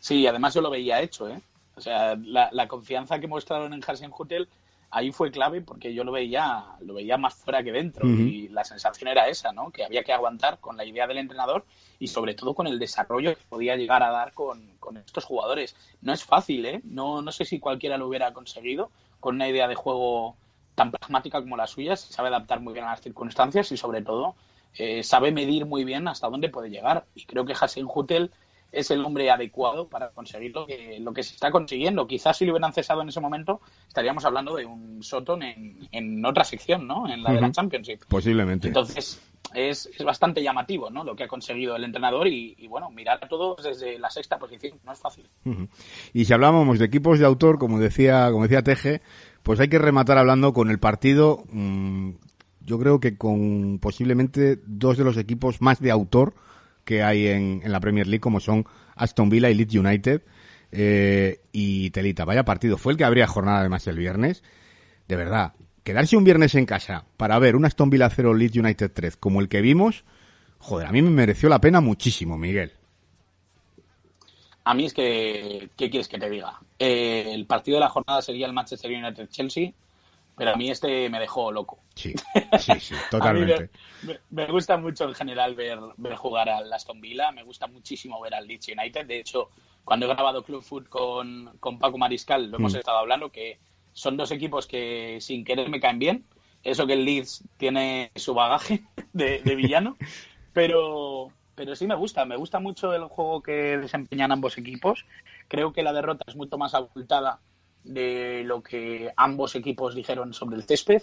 [SPEAKER 4] Sí, además yo lo veía hecho, ¿eh? O sea, la, confianza que mostraron en Hasenhutel ahí fue clave porque yo lo veía, lo veía más fuera que dentro y la sensación era esa, ¿no? Que había que aguantar con la idea del entrenador y sobre todo con el desarrollo que podía llegar a dar con, con estos jugadores. No es fácil, ¿eh? No, no sé si cualquiera lo hubiera conseguido con una idea de juego tan pragmática como la suya, se sabe adaptar muy bien a las circunstancias y sobre todo eh, sabe medir muy bien hasta dónde puede llegar. Y creo que Hasenhutel es el hombre adecuado para conseguir lo que, lo que se está consiguiendo. Quizás si lo hubieran cesado en ese momento, estaríamos hablando de un Soton en, en otra sección, ¿no? En la de la. Championship.
[SPEAKER 2] Posiblemente.
[SPEAKER 4] Entonces, es, es bastante llamativo, ¿no? Lo que ha conseguido el entrenador y, y, bueno, mirar a todos desde la sexta posición, no es fácil.
[SPEAKER 2] Y si hablábamos de equipos de autor, como decía, como decía Teje, pues hay que rematar hablando con el partido, mm, yo creo que con posiblemente dos de los equipos más de autor que hay en, en la Premier League, como son Aston Villa y Leeds United. Eh, y Telita, vaya partido. Fue el que habría jornada además el viernes. De verdad, quedarse un viernes en casa para ver un Aston Villa 0 Leeds United 3 como el que vimos, joder, a mí me mereció la pena muchísimo, Miguel.
[SPEAKER 4] A mí es que, ¿qué quieres que te diga? Eh, el partido de la jornada sería el Manchester United-Chelsea, pero a mí este me dejó loco.
[SPEAKER 2] Sí, sí, sí, totalmente.
[SPEAKER 4] me, me- me gusta mucho en general ver, ver jugar al Aston Villa, me gusta muchísimo ver al Leeds United. De hecho, cuando he grabado Club Food con, con Paco Mariscal, lo hemos
[SPEAKER 2] Mm.
[SPEAKER 4] estado hablando, que son dos equipos que sin querer me caen bien. Eso que el Leeds tiene su bagaje de, de villano, pero, pero sí me gusta, me gusta mucho el juego que desempeñan ambos equipos. Creo que la derrota es mucho más abultada de lo que ambos equipos dijeron sobre el césped.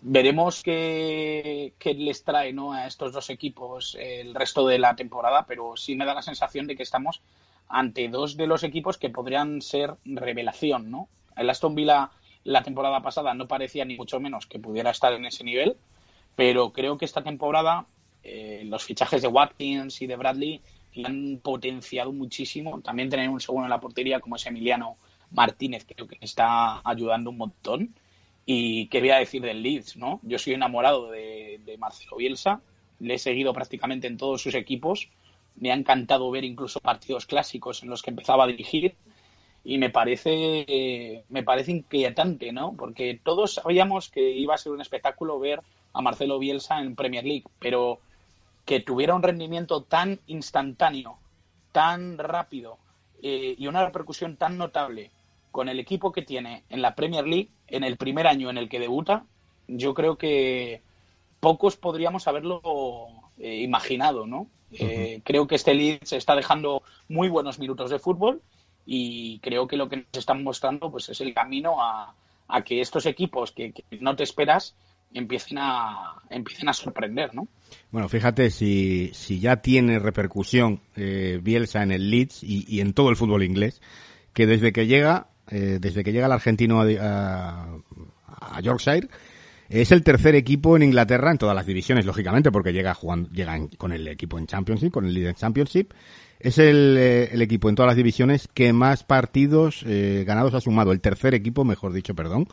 [SPEAKER 4] Veremos qué, qué les trae ¿no? a estos dos equipos el resto de la temporada, pero sí me da la sensación de que estamos ante dos de los equipos que podrían ser revelación. ¿no? El Aston Villa la temporada pasada no parecía ni mucho menos que pudiera estar en ese nivel, pero creo que esta temporada eh, los fichajes de Watkins y de Bradley le han potenciado muchísimo. También tener un segundo en la portería como es Emiliano Martínez, creo que está ayudando un montón. Y qué voy a decir del Leeds, ¿no? Yo soy enamorado de, Marcelo Bielsa, le he seguido prácticamente en todos sus equipos. Me ha encantado ver incluso partidos clásicos en los que empezaba a dirigir y me parece me parece inquietante, ¿no? Porque todos sabíamos que iba a ser un espectáculo ver a Marcelo Bielsa en Premier League, pero que tuviera un rendimiento tan instantáneo, tan rápido eh, y una repercusión tan notable con el equipo que tiene en la Premier League en el primer año en el que debuta, yo creo que pocos podríamos haberlo eh, imaginado, ¿no? Eh, creo que este Leeds está dejando muy buenos minutos de fútbol y creo que lo que nos están mostrando pues es el camino a, a que estos equipos que, que no te esperas empiecen a empiecen a sorprender, ¿no?
[SPEAKER 2] Bueno, fíjate si, si ya tiene repercusión eh, Bielsa en el Leeds y, y en todo el fútbol inglés, que desde que llega, eh, desde que llega el argentino a, a- Yorkshire, es el tercer equipo en Inglaterra en todas las divisiones, lógicamente, porque llega jugando, llega con el equipo en Championship, con el líder en Championship. Es el, eh, equipo en todas las divisiones que más partidos eh, ganados ha sumado. El tercer equipo, mejor dicho, perdón,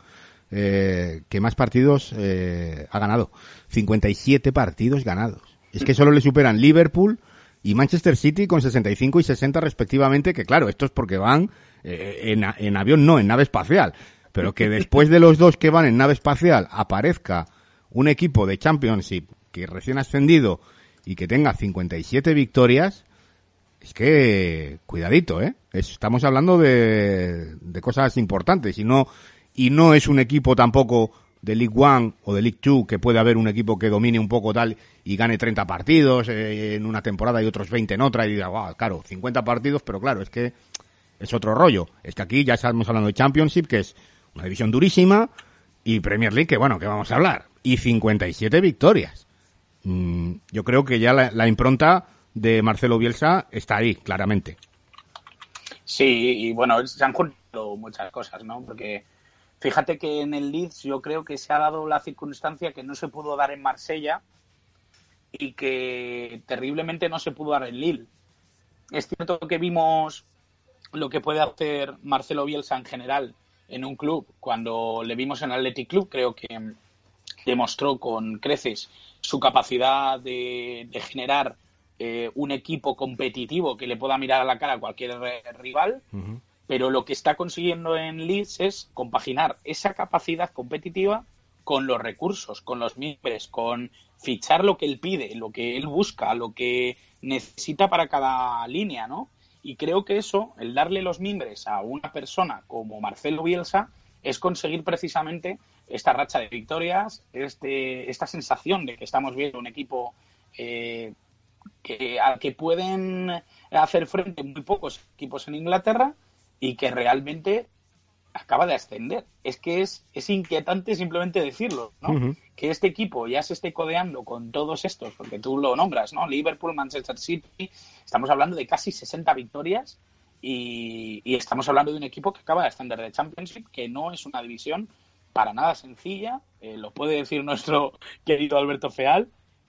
[SPEAKER 2] eh, que más partidos eh, ha ganado. 57 partidos ganados. Es que solo le superan Liverpool y Manchester City con 65 y 60 respectivamente, que claro, esto es porque van eh, en, en avión, no, en nave espacial. Pero que después de los dos que van en nave espacial aparezca un equipo de Championship que recién ascendido y que tenga 57 victorias, es que, cuidadito, ¿eh? Es- estamos hablando de, de cosas importantes y no, y no es un equipo tampoco de League One o de League Two que puede haber un equipo que domine un poco tal y gane 30 partidos eh, en una temporada y otros 20 en otra y diga, wow, claro, 50 partidos, pero claro, es que es otro rollo. Es que aquí ya estamos hablando de Championship, que es una división durísima, y Premier League, que bueno, que vamos a hablar. Y 57 victorias. Mm, yo creo que ya la, la impronta de Marcelo Bielsa está ahí, claramente.
[SPEAKER 4] Sí, y bueno, se han juntado muchas cosas, ¿no? Porque fíjate que en el Leeds yo creo que se ha dado la circunstancia que no se pudo dar en Marsella y que terriblemente no se pudo dar en Lille. Es cierto que vimos lo que puede hacer Marcelo Bielsa en general en un club. Cuando le vimos en Athletic Club, creo que demostró con creces su capacidad de, generar eh, un equipo competitivo que le pueda mirar a la cara a cualquier rival. Pero lo que está consiguiendo en Leeds es compaginar esa capacidad competitiva con los recursos, con los miembros, con fichar lo que él pide, lo que él busca, lo que necesita para cada línea, ¿no? Y creo que eso, el darle los mimbres a una persona como Marcelo Bielsa, es conseguir precisamente esta racha de victorias, este, esta sensación de que estamos viendo un equipo eh, que, al que pueden hacer frente muy pocos equipos en Inglaterra y que realmente acaba de ascender. Es que es, es inquietante simplemente decirlo, ¿no? Que este equipo ya se esté codeando con todos estos, porque tú lo nombras, ¿no? Liverpool, Manchester City, estamos hablando de casi 60 victorias y, estamos hablando de un equipo que acaba de ascender de Championship, que no es una división para nada sencilla, eh, lo puede decir nuestro querido Alberto Feal,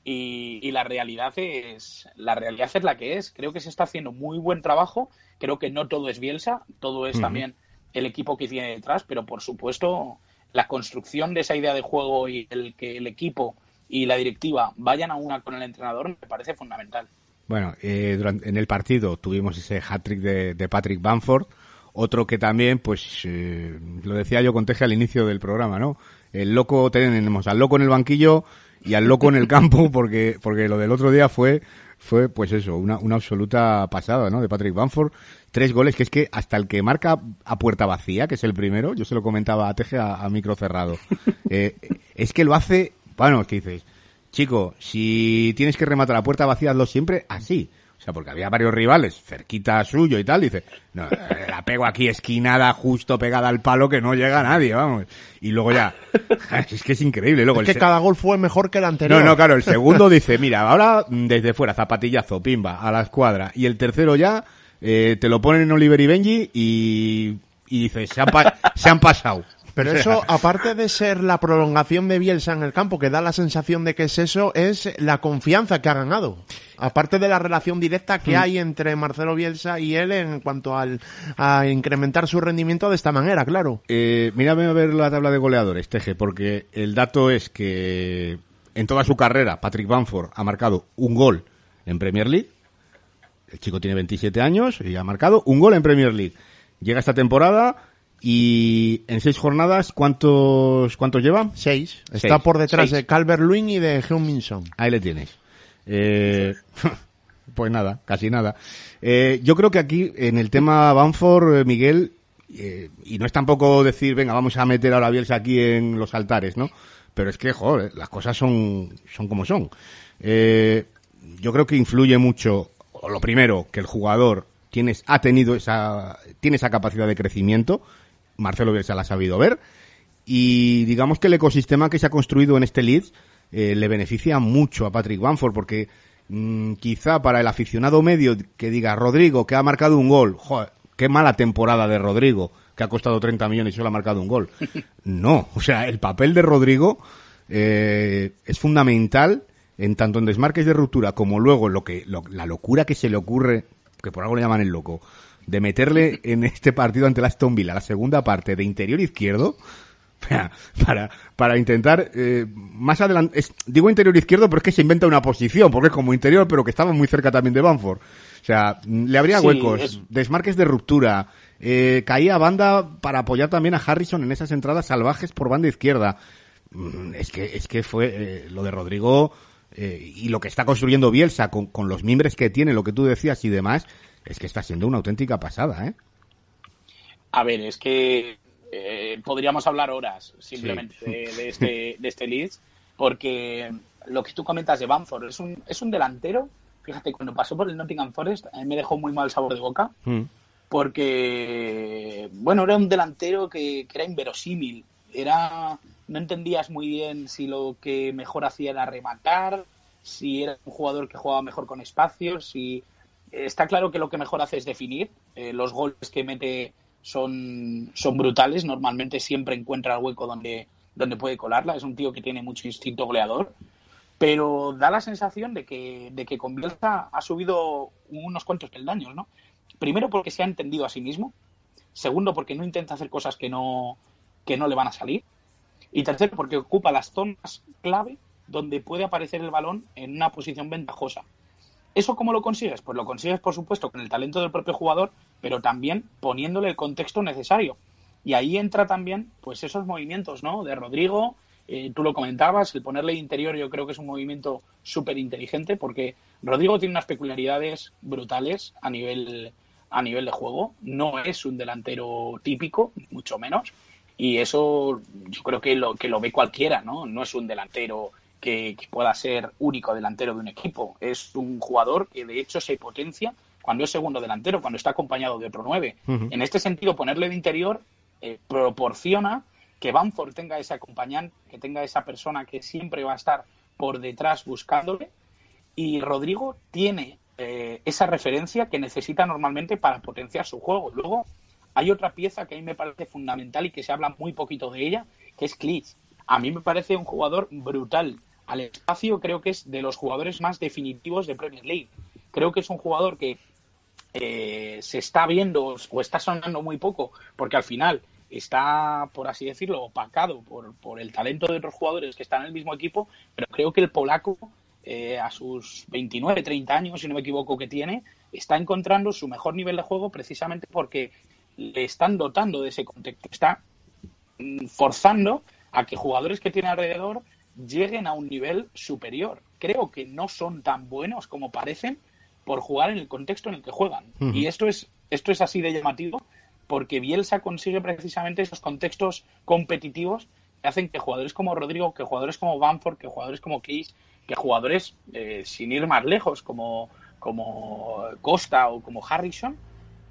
[SPEAKER 4] y, la realidad es la realidad es la que es. Creo que se está haciendo muy buen trabajo. Creo que no todo es Bielsa, todo es también el equipo que tiene detrás, pero por supuesto la construcción de esa idea de juego y el que el equipo y la directiva vayan a una con el entrenador me parece fundamental.
[SPEAKER 2] Bueno, eh, en el partido tuvimos ese hat-trick de, Patrick Bamford, otro que también, pues, eh, lo decía yo con Teje al inicio del programa, ¿no? El loco, tenemos al loco en el banquillo y al loco en el campo, porque, porque lo del otro día fue, fue, pues eso, una, una absoluta pasada, ¿no? De Patrick Bamford, tres goles, que es que hasta el que marca a puerta vacía, que es el primero, yo se lo comentaba a Teje a, micro cerrado, eh, es que lo hace, bueno, ¿qué dices? Chico, si tienes que rematar a puerta vacía, hazlo siempre así. O sea, porque había varios rivales cerquita suyo y tal, dice, no, la pego aquí esquinada, justo pegada al palo que no llega a nadie, vamos. Y luego ya, es que es increíble. Luego
[SPEAKER 3] es que cada gol fue mejor que el anterior.
[SPEAKER 2] No, no, claro, el segundo dice, mira, ahora desde fuera, zapatillazo, pimba, a la escuadra. Y el tercero ya, eh, te lo ponen en Oliver y Benji y, y dices, se han, se han pasado.
[SPEAKER 3] Pero eso, aparte de ser la prolongación de Bielsa en el campo, que da la sensación de que es eso, es la confianza que ha ganado. Aparte de la relación directa que mm. hay entre Marcelo Bielsa y él en cuanto al, a incrementar su rendimiento de esta manera, claro.
[SPEAKER 2] Eh, mírame a ver la tabla de goleadores, Teje, porque el dato es que en toda su carrera Patrick Bamford ha marcado un gol en Premier League el chico tiene 27 años y ha marcado un gol en Premier League. Llega esta temporada y en seis jornadas, ¿cuántos, cuántos lleva?
[SPEAKER 3] Seis. Está por detrás de Calvert Lewin y de Heung Min
[SPEAKER 2] Ahí le tienes. Eh, pues nada, casi nada. Eh, yo creo que aquí, en el tema Banford, eh, Miguel, y no es tampoco decir, venga, vamos a meter ahora Bielsa aquí en los altares, ¿no? Pero es que, joder, las cosas son, son como son. yo creo que influye mucho lo primero, que el jugador tiene, ha tenido esa, tiene esa capacidad de crecimiento. Marcelo Bielsa la ha sabido ver. Y digamos que el ecosistema que se ha construido en este Leeds eh, le beneficia mucho a Patrick Bamford porque mm, quizá para el aficionado medio que diga Rodrigo que ha marcado un gol, joder, qué mala temporada de Rodrigo que ha costado 30 millones y solo ha marcado un gol. No, o sea, el papel de Rodrigo eh, es fundamental en tanto en desmarques de ruptura como luego lo que la locura que se le ocurre, que por algo le llaman el loco, de meterle en este partido ante la Aston Villa la segunda parte de interior izquierdo para para intentar eh, más adelante digo interior izquierdo pero es que se inventa una posición porque es como interior pero que estaba muy cerca también de Banford o sea le habría huecos desmarques de ruptura eh, caía banda para apoyar también a Harrison en esas entradas salvajes por banda izquierda. Mm, es que es que fue eh, lo de Rodrigo eh, y lo que está construyendo Bielsa con, con, los mimbres que tiene, lo que tú decías y demás, es que está siendo una auténtica pasada, ¿eh?
[SPEAKER 4] A ver, es que eh, podríamos hablar horas simplemente de, este, de este Leeds, porque lo que tú comentas de Bamford es un, es un delantero. Fíjate, cuando pasó por el Nottingham Forest, a mí me dejó muy mal sabor de boca, mm. porque, bueno, era un delantero que, que era inverosímil. Era no entendías muy bien si lo que mejor hacía era rematar, si era un jugador que jugaba mejor con espacios, si está claro que lo que mejor hace es definir. Eh, los goles que mete son, son brutales. Normalmente siempre encuentra el hueco donde, donde puede colarla. Es un tío que tiene mucho instinto goleador. Pero da la sensación de que, de que con Bielsa ha subido unos cuantos peldaños, ¿no? Primero porque se ha entendido a sí mismo. Segundo porque no intenta hacer cosas que no, que no le van a salir. Y tercero porque ocupa las zonas clave donde puede aparecer el balón en una posición ventajosa. ¿Eso cómo lo consigues? Pues lo consigues, por supuesto, con el talento del propio jugador, pero también poniéndole el contexto necesario. Y ahí entra también, pues, esos movimientos, ¿no? De Rodrigo, eh, tú lo comentabas, el ponerle interior yo creo que es un movimiento súper inteligente porque Rodrigo tiene unas peculiaridades brutales a nivel, a nivel de juego. No es un delantero típico, mucho menos. Y eso yo creo que lo, que lo ve cualquiera, ¿no? No es un delantero que, pueda ser único delantero de un equipo. Es un jugador que de hecho se potencia cuando es segundo delantero, cuando está acompañado de otro nueve. En este sentido, ponerle de interior eh, proporciona que Banford tenga ese acompañante, que tenga esa persona que siempre va a estar por detrás buscándole. Y Rodrigo tiene eh, esa referencia que necesita normalmente para potenciar su juego. Luego, hay otra pieza que a mí me parece fundamental y que se habla muy poquito de ella, que es Klitsch. A mí me parece un jugador brutal al espacio creo que es de los jugadores más definitivos de Premier League. Creo que es un jugador que eh, se está viendo o está sonando muy poco porque al final está, por así decirlo, opacado por, el talento de otros jugadores que están en el mismo equipo, pero creo que el polaco, eh, a sus 29, 30 años, si no me equivoco, que tiene, está encontrando su mejor nivel de juego precisamente porque le están dotando de ese contexto. Está mm, forzando a que jugadores que tiene alrededor lleguen a un nivel superior. Creo que no son tan buenos como parecen por jugar en el contexto en el que juegan. Y esto es, esto es así de llamativo porque Bielsa consigue precisamente esos contextos competitivos que hacen que jugadores como Rodrigo, que jugadores como Bamford, que jugadores como Keys, que jugadores, eh, sin ir más lejos, como, como Costa o como Harrison,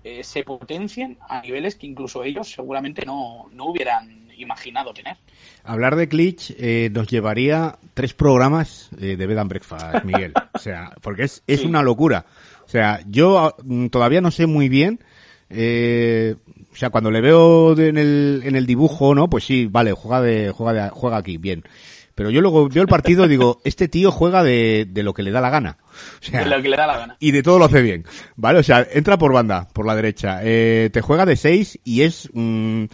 [SPEAKER 4] eh, se potencien a niveles que incluso ellos seguramente no, no hubieran imaginado tener.
[SPEAKER 2] Hablar de Glitch eh, nos llevaría tres programas eh, de Bed and Breakfast, Miguel. o sea, porque es, es una locura. O sea, yo mm, todavía no sé muy bien. Eh, o sea, cuando le veo en el, en el dibujo, ¿no? Pues sí, vale, juega de, juega de, juega aquí, bien. Pero yo luego veo el partido y digo, este tío juega de, de lo que le da la gana.
[SPEAKER 4] O sea, de lo que le da la gana.
[SPEAKER 2] Y de todo lo hace bien. ¿Vale? O sea, entra por banda, por la derecha. Eh, te juega de seis y es, mm,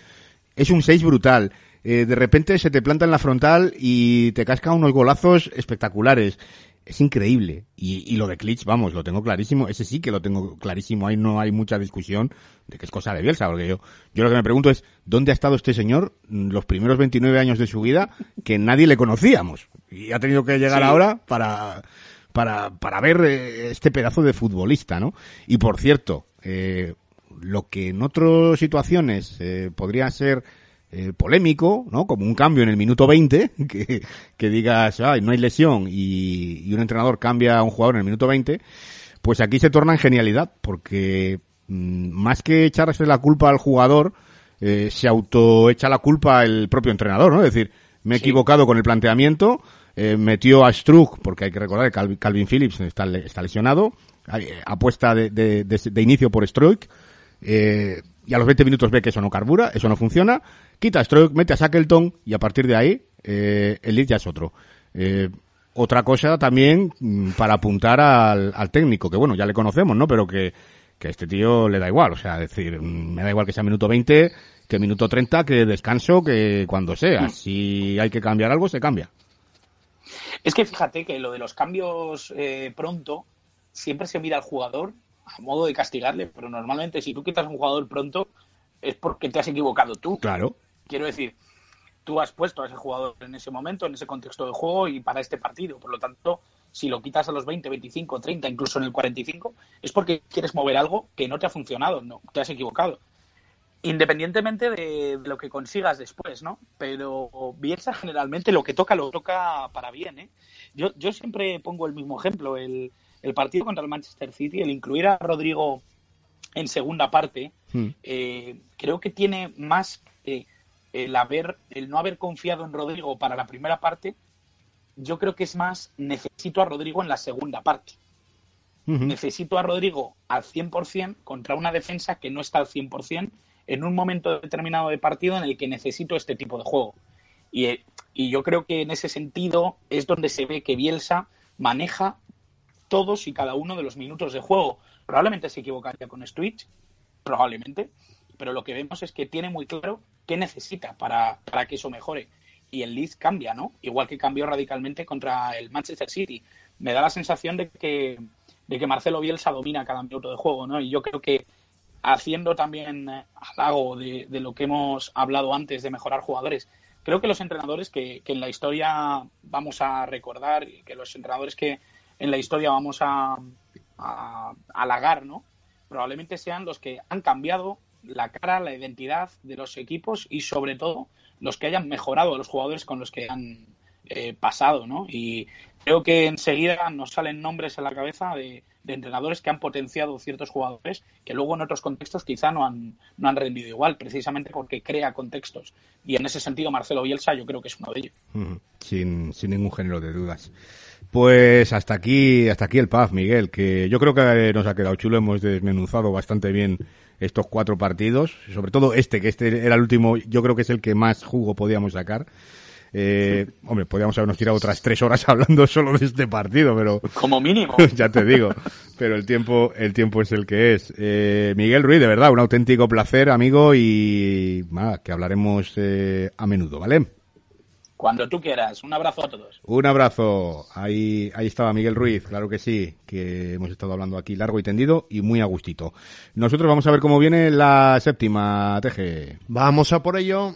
[SPEAKER 2] es un 6 brutal. Eh, de repente se te planta en la frontal y te casca unos golazos espectaculares. Es increíble. Y, lo de Klitsch, vamos, lo tengo clarísimo. Ese sí que lo tengo clarísimo. Ahí no hay mucha discusión de que es cosa de Bielsa. Porque yo, yo lo que me pregunto es, ¿dónde ha estado este señor los primeros 29 años de su vida que nadie le conocíamos? Y ha tenido que llegar ahora para, para, para ver eh, este pedazo de futbolista, ¿no? Y por cierto, eh, lo que en otras situaciones eh, podría ser eh, polémico, ¿no? Como un cambio en el minuto 20, que, que digas, ay, no hay lesión y, y, un entrenador cambia a un jugador en el minuto 20, pues aquí se torna en genialidad, porque mm, más que echarse la culpa al jugador, eh, se autoecha la culpa el propio entrenador, ¿no? Es decir, me he equivocado con el planteamiento, eh, metió a Strug, porque hay que recordar que Calvin, Phillips está, está lesionado, apuesta de, de, de, de inicio por Strug, eh, y a los 20 minutos ve que eso no carbura, eso no funciona, quita a Stroke, mete a Shackleton y a partir de ahí eh, el lead ya es otro. Eh, otra cosa también mm, para apuntar al, técnico, que bueno, ya le conocemos, ¿no? Pero que, que a este tío le da igual, o sea, decir, mm, me da igual que sea minuto 20, que minuto 30, que descanso, que cuando sea. Si hay que cambiar algo, se cambia.
[SPEAKER 4] Es que fíjate que lo de los cambios eh, pronto siempre se mira al jugador a modo de castigarle, pero normalmente si tú quitas a un jugador pronto es porque te has equivocado tú.
[SPEAKER 2] Claro.
[SPEAKER 4] Quiero decir, tú has puesto a ese jugador en ese momento, en ese contexto de juego y para este partido. Por lo tanto, si lo quitas a los 20, 25, 30, incluso en el 45, es porque quieres mover algo que no te ha funcionado, no, te has equivocado. Independientemente de, lo que consigas después, ¿no? Pero Bielsa generalmente lo que toca lo toca para bien, ¿eh? Yo, yo siempre pongo el mismo ejemplo, el, el partido contra el Manchester City, el incluir a Rodrigo en segunda parte, hmm. eh, creo que tiene más el haber, el no haber confiado en Rodrigo para la primera parte, yo creo que es más necesito a Rodrigo en la segunda parte. necesito a Rodrigo al 100% contra una defensa que no está al 100% en un momento determinado de partido en el que necesito este tipo de juego. Y, y yo creo que en ese sentido es donde se ve que Bielsa maneja todos y cada uno de los minutos de juego. Probablemente se equivocaría con Switch, probablemente, pero lo que vemos es que tiene muy claro qué necesita para, para que eso mejore. Y el Leeds cambia, ¿no? Igual que cambió radicalmente contra el Manchester City. Me da la sensación de que, de que Marcelo Bielsa domina cada minuto de juego, ¿no? Y yo creo que haciendo también halago de, de lo que hemos hablado antes de mejorar jugadores, creo que los entrenadores que, en la historia vamos a recordar, que los entrenadores que en la historia vamos a halagar, ¿no? Probablemente sean los que han cambiado la cara, la identidad de los equipos y sobre todo los que hayan mejorado a los jugadores con los que han eh, pasado, ¿no? Y creo que enseguida nos salen nombres en la cabeza de, entrenadores que han potenciado ciertos jugadores que luego en otros contextos quizá no han, no han rendido igual, precisamente porque crea contextos. Y en ese sentido Marcelo Bielsa yo creo que es uno de ellos.
[SPEAKER 2] Sin, sin ningún género de dudas. Pues hasta aquí, hasta aquí el PAF, Miguel, que yo creo que nos ha quedado chulo, hemos desmenuzado bastante bien estos cuatro partidos, sobre todo este, que este era el último, yo creo que es el que más jugo podíamos sacar. Eh, hombre, podríamos habernos tirado otras tres horas hablando solo de este partido, pero
[SPEAKER 4] como mínimo,
[SPEAKER 2] ya te digo. Pero el tiempo, el tiempo es el que es. Eh, Miguel Ruiz, de verdad, un auténtico placer, amigo, y que hablaremos eh, a menudo, ¿vale?
[SPEAKER 4] Cuando tú quieras. Un abrazo a todos.
[SPEAKER 2] Un abrazo. Ahí, ahí estaba Miguel Ruiz, claro que sí, que hemos estado hablando aquí largo y tendido y muy a gustito. Nosotros vamos a ver cómo viene la séptima, Teje.
[SPEAKER 3] Vamos a por ello.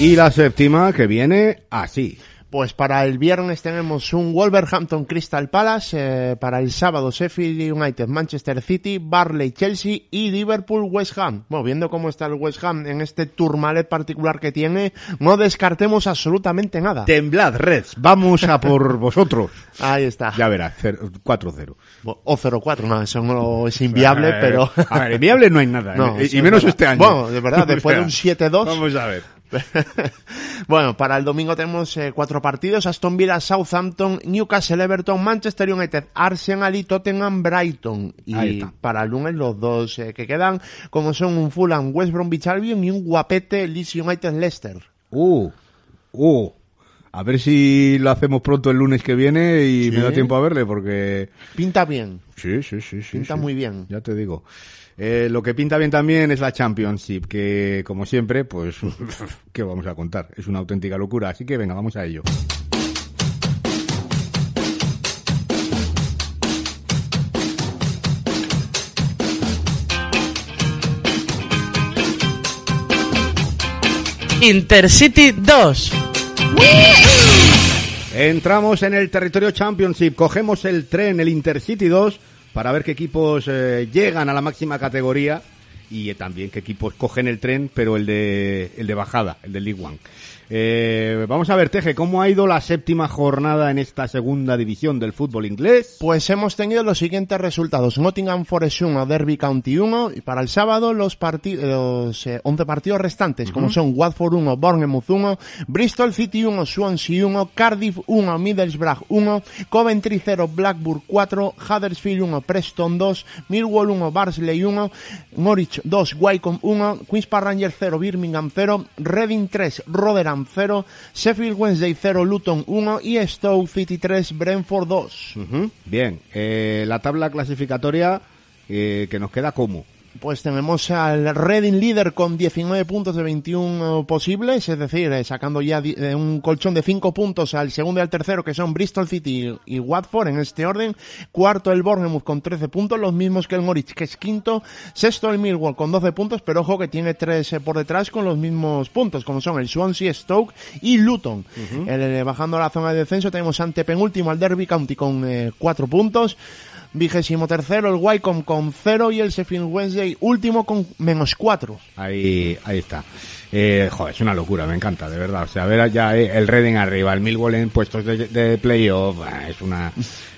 [SPEAKER 2] Y la séptima que viene así.
[SPEAKER 3] Pues para el viernes tenemos un Wolverhampton Crystal Palace, eh, para el sábado Sheffield United Manchester City, Barley Chelsea y Liverpool West Ham. Bueno, viendo cómo está el West Ham en este tourmalet particular que tiene, no descartemos absolutamente nada.
[SPEAKER 2] Temblad, Reds, vamos a por vosotros.
[SPEAKER 3] Ahí está.
[SPEAKER 2] Ya verás, 4-0.
[SPEAKER 3] O 0-4, no, eso no es inviable,
[SPEAKER 2] Eh,
[SPEAKER 3] pero...
[SPEAKER 2] A ver, inviable no hay nada,
[SPEAKER 3] No,
[SPEAKER 2] y, menos
[SPEAKER 3] verdad.
[SPEAKER 2] este año.
[SPEAKER 3] Bueno, de verdad, después de un
[SPEAKER 2] O sea,
[SPEAKER 3] 7-2.
[SPEAKER 2] Vamos a ver.
[SPEAKER 3] bueno, para el domingo tenemos eh, cuatro partidos: Aston Villa, Southampton, Newcastle, Everton, Manchester United, Arsenal y Tottenham, Brighton. Y para el lunes los dos eh, que quedan, como son un Fulham, West Bromwich Albion y un guapete Leeds United, Leicester.
[SPEAKER 2] Uh, uh. A ver si lo hacemos pronto el lunes que viene y
[SPEAKER 3] Sí.
[SPEAKER 2] me da tiempo a verle, porque...
[SPEAKER 3] Pinta bien.
[SPEAKER 2] Sí, sí, sí, sí.
[SPEAKER 3] Pinta
[SPEAKER 2] sí.
[SPEAKER 3] muy bien.
[SPEAKER 2] Ya te digo. Eh, lo que pinta bien también es la Championship, que como siempre, pues, ¿qué vamos a contar? Es una auténtica locura, así que venga, vamos a ello.
[SPEAKER 1] Intercity 2.
[SPEAKER 2] Entramos en el territorio Championship, cogemos el tren, el Intercity 2, para ver qué equipos eh, llegan a la máxima categoría y eh, también qué equipos cogen el tren, pero el de, el de bajada, el de League One. Eh, vamos a ver, Teje, ¿cómo ha ido la séptima jornada en esta segunda división del fútbol inglés?
[SPEAKER 3] Pues hemos tenido los siguientes resultados. Nottingham Forest 1, Derby County 1. Y para el sábado los, parti los eh, 11 partidos restantes, como son Watford 1, Bournemouth 1, Bristol City 1, Swansea 1, Cardiff 1, Middlesbrough 1, Coventry 0, Blackburn 4, Huddersfield 1, Preston 2, Millwall 1, Barnsley 1, Norwich 2, Wycombe 1, Queen's Park Rangers 0, Birmingham 0, Reading 3, Rotherham 0, Sheffield Wednesday 0, Luton 1 y Stoke City 3, Brentford 2.
[SPEAKER 2] Ujú. Bien, eh, la tabla clasificatoria eh, que nos queda como.
[SPEAKER 3] Pues tenemos al Reading líder con 19 puntos de 21 posibles, es decir, eh, sacando ya eh, un colchón de 5 puntos al segundo y al tercero, que son Bristol City y, Watford en este orden. Cuarto el Bournemouth con 13 puntos, los mismos que el Norwich, que es quinto. Sexto el Millwall con 12 puntos, pero ojo que tiene tres eh, por detrás con los mismos puntos, como son el Swansea, Stoke y Luton. El, bajando a la zona de descenso tenemos ante penúltimo al Derby County con 4 puntos. Vigésimo tercero el Wycombe con cero y el Sheffield Wednesday último con menos cuatro.
[SPEAKER 2] Ahí, ahí está. Eh, joder, es una locura, me encanta, de verdad. O sea, ver ya eh, el Reading arriba, el Millwall en puestos de, de playoff, es una,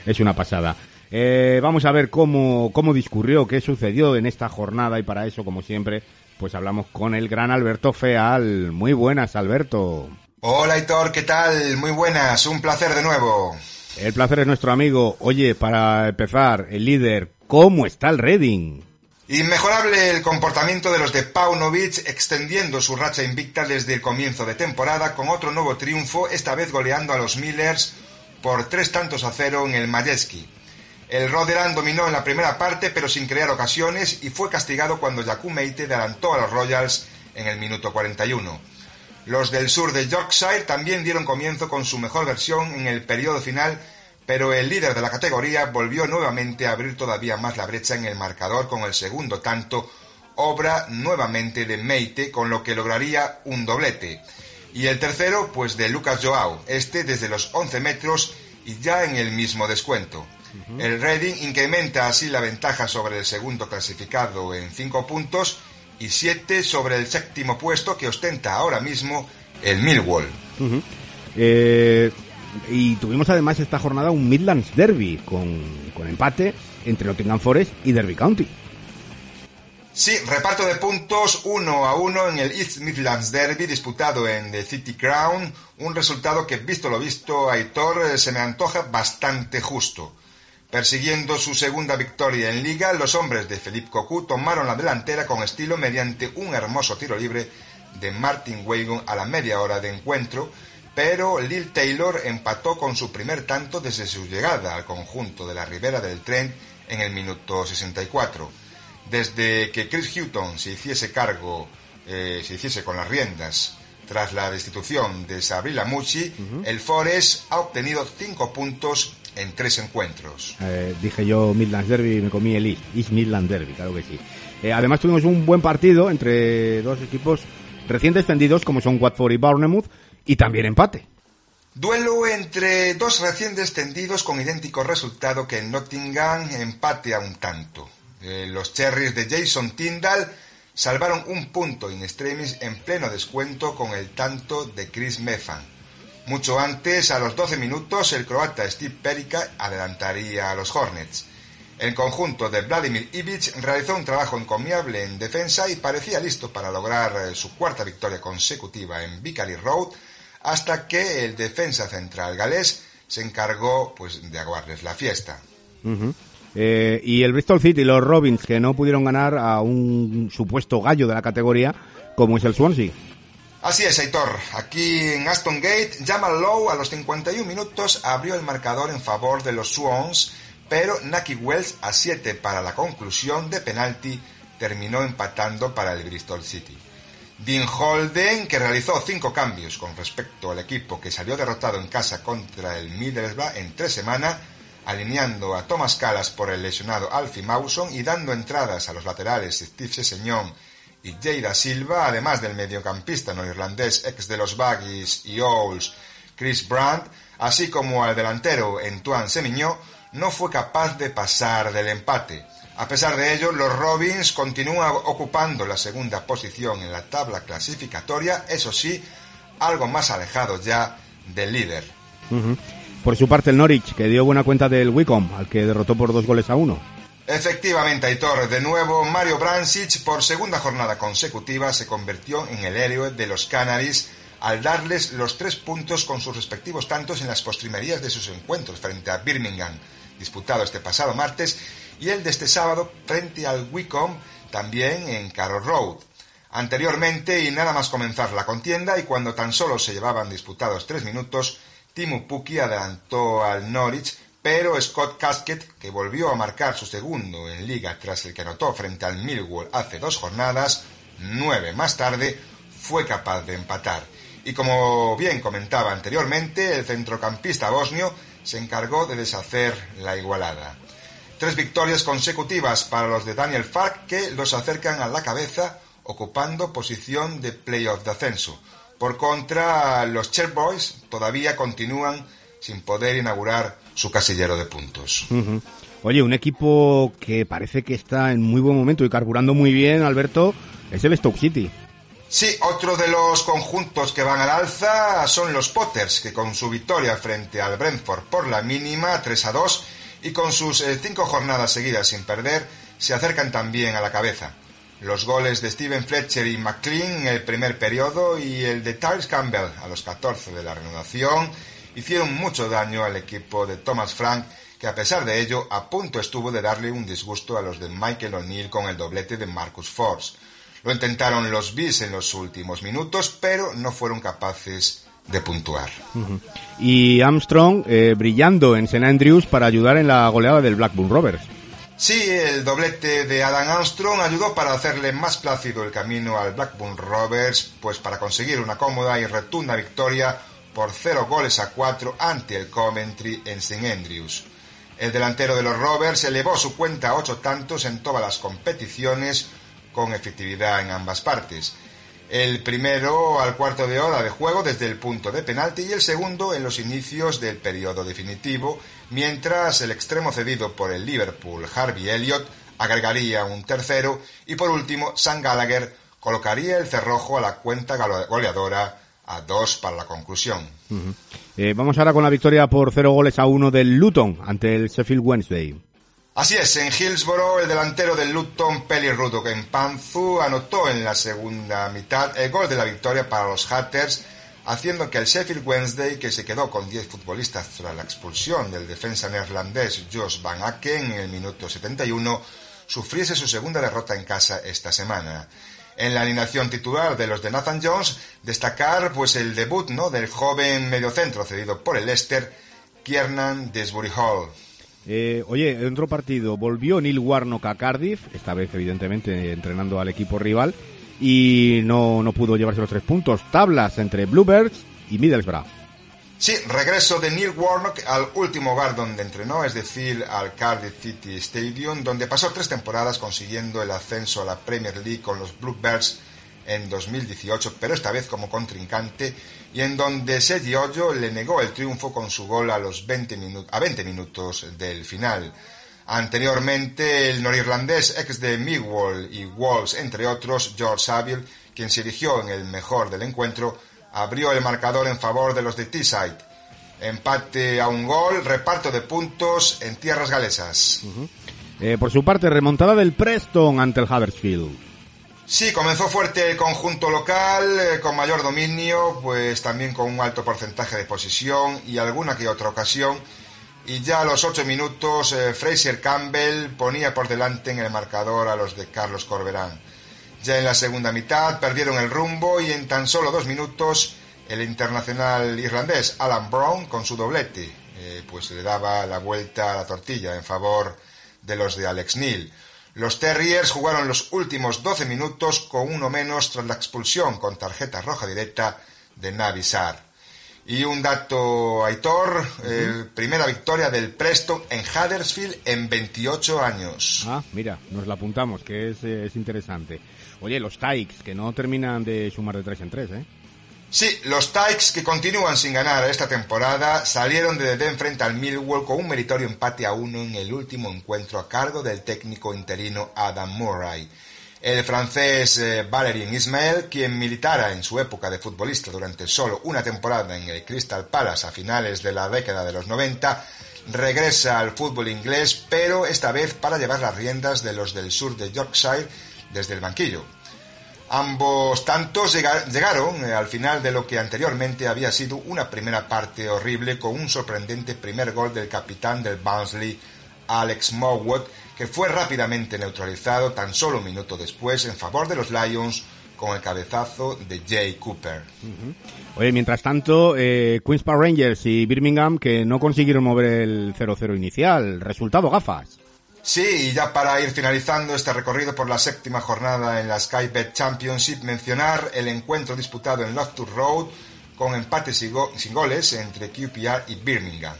[SPEAKER 2] es una pasada. Eh, vamos a ver cómo, cómo discurrió, qué sucedió en esta jornada y para eso, como siempre, Pues hablamos con el gran Alberto Feal. Muy buenas, Alberto.
[SPEAKER 5] Hola, Hitor, ¿qué tal? Muy buenas, un placer de nuevo.
[SPEAKER 2] El placer es nuestro amigo. Oye, para empezar, el líder, ¿cómo está el Reading?
[SPEAKER 5] Inmejorable el comportamiento de los de Paunovic, extendiendo su racha invicta desde el comienzo de temporada con otro nuevo triunfo, esta vez goleando a los Millers por tres tantos a cero en el Majeski. El Rotherham dominó en la primera parte pero sin crear ocasiones y fue castigado cuando Jakub Meite adelantó a los Royals en el minuto 41. Los del sur de Yorkshire también dieron comienzo con su mejor versión en el periodo final pero el líder de la categoría volvió nuevamente a abrir todavía más la brecha en el marcador con el segundo tanto, obra nuevamente de Meite, con lo que lograría un doblete. Y el tercero, pues de Lucas Joao, este desde los 11 metros y ya en el mismo descuento. El Reading incrementa así la ventaja sobre el segundo clasificado en 5 puntos y 7 sobre el séptimo puesto que ostenta ahora mismo el Millwall.
[SPEAKER 2] Y tuvimos además esta jornada un Midlands Derby con, empate entre Nottingham Forest y Derby County.
[SPEAKER 5] Sí, reparto de puntos uno a uno en el East Midlands Derby disputado en The City Crown, un resultado que visto lo visto Aitor eh, se me antoja bastante justo. Persiguiendo su segunda victoria en liga, los hombres de Philippe Cocu tomaron la delantera con estilo mediante un hermoso tiro libre de Martin Wagon a la media hora de encuentro, pero Lil Taylor empató con su primer tanto desde su llegada al conjunto de la ribera del tren en el minuto 64. Desde que Chris Hutton se hiciese cargo, eh, se hiciese con las riendas tras la destitución de Sabrina Mucci, el Forest ha obtenido cinco puntos en tres encuentros.
[SPEAKER 2] Eh, dije yo Midlands Derby y me comí el East, East Midland Derby, claro que sí. Eh, además tuvimos un buen partido entre dos equipos recién descendidos como son Watford y Bournemouth, y también empate.
[SPEAKER 5] Duelo entre dos recién descendidos con idéntico resultado que en Nottingham empate a un tanto. Eh, los Cherries de Jason Tyndall salvaron un punto in extremis en pleno descuento con el tanto de Chris Mefan. Mucho antes, a los 12 minutos, el croata Steve Perica adelantaría a los Hornets. El conjunto de Vladimir Ivic realizó un trabajo encomiable en defensa y parecía listo para lograr eh, su cuarta victoria consecutiva en Vickery Road hasta que el defensa central galés se encargó pues de aguarles la fiesta.
[SPEAKER 2] Eh, y el Bristol City, los Robins, que no pudieron ganar a un supuesto gallo de la categoría como es el Swansea.
[SPEAKER 5] Así es, Aitor. Aquí en Aston Gate, Jamal Lowe a los 51 minutos abrió el marcador en favor de los Swans, pero Naki Wells a 7 para la conclusión de penalti terminó empatando para el Bristol City. Dean Holden, que realizó cinco cambios con respecto al equipo que salió derrotado en casa contra el Middlesbrough en tres semanas, alineando a Thomas Callas por el lesionado Alfie Mawson y dando entradas a los laterales Steve Sesseñón y Jada Silva, además del mediocampista no irlandés ex de los Baggies y Owls Chris Brandt, así como al delantero Antoine Semiñó, no fue capaz de pasar del empate. A pesar de ello, los Robins continúan ocupando la segunda posición en la tabla clasificatoria, eso sí, algo más alejado ya del líder.
[SPEAKER 2] Por su parte, el Norwich, que dio buena cuenta del Wicom, al que derrotó por dos goles a uno.
[SPEAKER 5] Efectivamente, Aitor, de nuevo Mario Brancic, por segunda jornada consecutiva, se convirtió en el héroe de los Canaries al darles los tres puntos con sus respectivos tantos en las postrimerías de sus encuentros frente a Birmingham, disputado este pasado martes, y el de este sábado frente al Wicom, también en Carroll Road. Anteriormente, y nada más comenzar la contienda, y cuando tan solo se llevaban disputados tres minutos, Timu Puki adelantó al Norwich, pero Scott Casket, que volvió a marcar su segundo en liga tras el que anotó frente al Millwall hace dos jornadas, nueve más tarde, fue capaz de empatar. Y como bien comentaba anteriormente, el centrocampista bosnio se encargó de deshacer la igualada. Tres victorias consecutivas para los de Daniel Fark que los acercan a la cabeza ocupando posición de playoff de ascenso. Por contra, los Boys todavía continúan sin poder inaugurar su casillero de puntos.
[SPEAKER 2] Oye, un equipo que parece que está en muy buen momento y carburando muy bien, Alberto, es el Stoke City.
[SPEAKER 5] Sí, otro de los conjuntos que van al alza son los Potters, que con su victoria frente al Brentford por la mínima 3 a 2 y con sus eh, cinco jornadas seguidas sin perder, se acercan también a la cabeza. Los goles de Steven Fletcher y McLean en el primer periodo y el de Tyrese Campbell a los 14 de la reanudación hicieron mucho daño al equipo de Thomas Frank, que a pesar de ello a punto estuvo de darle un disgusto a los de Michael O'Neill con el doblete de Marcus Force. Lo intentaron los Bees en los últimos minutos, pero no fueron capaces de puntuar.
[SPEAKER 2] Y Armstrong eh, brillando en St. Andrews para ayudar en la goleada del Blackburn Rovers.
[SPEAKER 5] Sí, el doblete de Adam Armstrong ayudó para hacerle más plácido el camino al Blackburn Rovers, pues para conseguir una cómoda y retunda victoria por 0 goles a 4 ante el Coventry en St Andrews. El delantero de los Rovers elevó su cuenta a 8 tantos en todas las competiciones con efectividad en ambas partes. El primero al cuarto de hora de juego desde el punto de penalti y el segundo en los inicios del periodo definitivo, mientras el extremo cedido por el Liverpool, Harvey Elliott, agregaría un tercero y por último, San Gallagher colocaría el cerrojo a la cuenta goleadora a dos para la conclusión.
[SPEAKER 2] Eh, vamos ahora con la victoria por cero goles a uno del Luton ante el Sheffield Wednesday.
[SPEAKER 5] Así es, en Hillsborough el delantero del Luton, Peli Rudok en Panzu, anotó en la segunda mitad el gol de la victoria para los Hatters, haciendo que el Sheffield Wednesday, que se quedó con 10 futbolistas tras la expulsión del defensa neerlandés Jos Van Aken en el minuto 71, sufriese su segunda derrota en casa esta semana. En la alineación titular de los de Nathan Jones, destacar pues el debut ¿no? del joven mediocentro cedido por el Leicester, Kiernan Desbury Hall.
[SPEAKER 2] Eh, oye, en otro partido volvió Neil Warnock a Cardiff, esta vez evidentemente entrenando al equipo rival, y no, no pudo llevarse los tres puntos. Tablas entre Bluebirds y Middlesbrough.
[SPEAKER 5] Sí, regreso de Neil Warnock al último hogar donde entrenó, es decir, al Cardiff City Stadium, donde pasó tres temporadas consiguiendo el ascenso a la Premier League con los Bluebirds en 2018, pero esta vez como contrincante, y en donde Sergi Ojo le negó el triunfo con su gol a los 20 a 20 minutos del final. Anteriormente, el norirlandés ex de Millwall y Wolves, entre otros, George Saville, quien se erigió en el mejor del encuentro, abrió el marcador en favor de los de Teesside. Empate a un gol, reparto de puntos en tierras galesas.
[SPEAKER 2] Eh, por su parte, remontada del Preston ante el Huddersfield.
[SPEAKER 5] Sí, comenzó fuerte el conjunto local, eh, con mayor dominio, pues también con un alto porcentaje de posesión y alguna que otra ocasión. Y ya a los ocho minutos, eh, Fraser Campbell ponía por delante en el marcador a los de Carlos Corberán. Ya en la segunda mitad perdieron el rumbo y en tan solo dos minutos el internacional irlandés Alan Brown con su doblete, eh, pues le daba la vuelta a la tortilla en favor de los de Alex Neil. Los Terriers jugaron los últimos 12 minutos con uno menos tras la expulsión con tarjeta roja directa de Navisar. Y un dato, Aitor, eh, primera victoria del Preston en Huddersfield en 28 años.
[SPEAKER 2] Ah, mira, nos la apuntamos, que es, es interesante. Oye, los Tykes, que no terminan de sumar de 3 en 3, ¿eh?
[SPEAKER 5] Sí, los Tykes, que continúan sin ganar esta temporada, salieron de Deden frente al Millwall con un meritorio empate a uno en el último encuentro a cargo del técnico interino Adam Murray. El francés eh, Ismael, quien militara en su época de futbolista durante solo una temporada en el Crystal Palace a finales de la década de los 90, regresa al fútbol inglés, pero esta vez para llevar las riendas de los del sur de Yorkshire desde el banquillo. Ambos tantos llegaron eh, al final de lo que anteriormente había sido una primera parte horrible con un sorprendente primer gol del capitán del Barnsley, Alex Morwood, que fue rápidamente neutralizado tan solo un minuto después en favor de los Lions con el cabezazo de Jay Cooper.
[SPEAKER 2] Oye, mientras tanto, eh, Queens Park Rangers y Birmingham que no consiguieron mover el 0-0 inicial. Resultado gafas.
[SPEAKER 5] Sí, y ya para ir finalizando este recorrido por la séptima jornada en la Skybet Championship, mencionar el encuentro disputado en Loftus Road con empates sin goles entre QPR y Birmingham.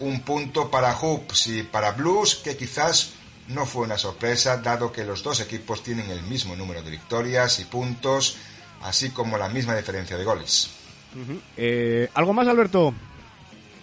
[SPEAKER 5] Un punto para Hoops y para Blues que quizás no fue una sorpresa dado que los dos equipos tienen el mismo número de victorias y puntos, así como la misma diferencia de goles.
[SPEAKER 2] Eh, ¿Algo más, Alberto?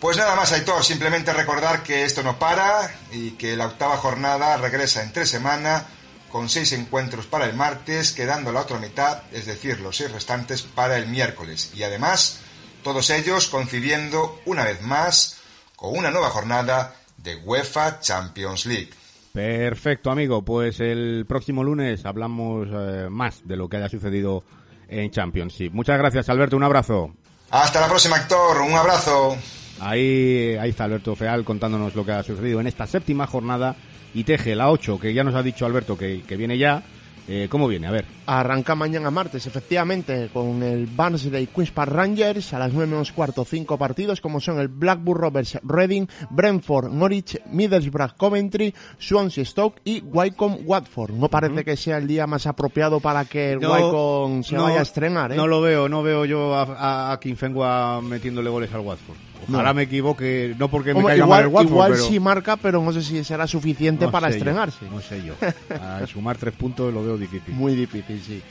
[SPEAKER 5] Pues nada más, Aitor, simplemente recordar que esto no para y que la octava jornada regresa en tres semanas con seis encuentros para el martes, quedando la otra mitad, es decir, los seis restantes para el miércoles. Y además, todos ellos coincidiendo una vez más con una nueva jornada de UEFA Champions League.
[SPEAKER 2] Perfecto, amigo. Pues el próximo lunes hablamos eh, más de lo que haya sucedido en Championship. Muchas gracias, Alberto. Un abrazo.
[SPEAKER 5] Hasta la próxima, Héctor. Un abrazo.
[SPEAKER 2] Ahí, ahí está Alberto Feal contándonos lo que ha sucedido en esta séptima jornada. Y Teje, la 8, que ya nos ha dicho Alberto que, que viene ya. Eh, ¿Cómo viene? A ver.
[SPEAKER 3] Arranca mañana martes, efectivamente, con el Barnsley Queens Park Rangers a las 9 menos cuarto, cinco partidos, como son el Blackburn Rovers Reading, Brentford Norwich, Middlesbrough Coventry, Swansea Stoke y Wycombe Watford. No parece que sea el día más apropiado para que el
[SPEAKER 2] No,
[SPEAKER 3] Wycombe se
[SPEAKER 2] no,
[SPEAKER 3] vaya a estrenar, ¿eh?
[SPEAKER 2] No lo veo, no veo yo a, a, a Quinfengua metiéndole goles al Watford. Ojalá
[SPEAKER 3] No.
[SPEAKER 2] me equivoque, no porque me caiga mal
[SPEAKER 3] igual
[SPEAKER 2] el Watford,
[SPEAKER 3] igual
[SPEAKER 2] pero...
[SPEAKER 3] sí marca, pero no sé si será suficiente
[SPEAKER 2] no
[SPEAKER 3] para
[SPEAKER 2] sé yo,
[SPEAKER 3] estrenarse.
[SPEAKER 2] no sé yo. A sumar tres puntos lo veo difícil.
[SPEAKER 3] Muy difícil, sí.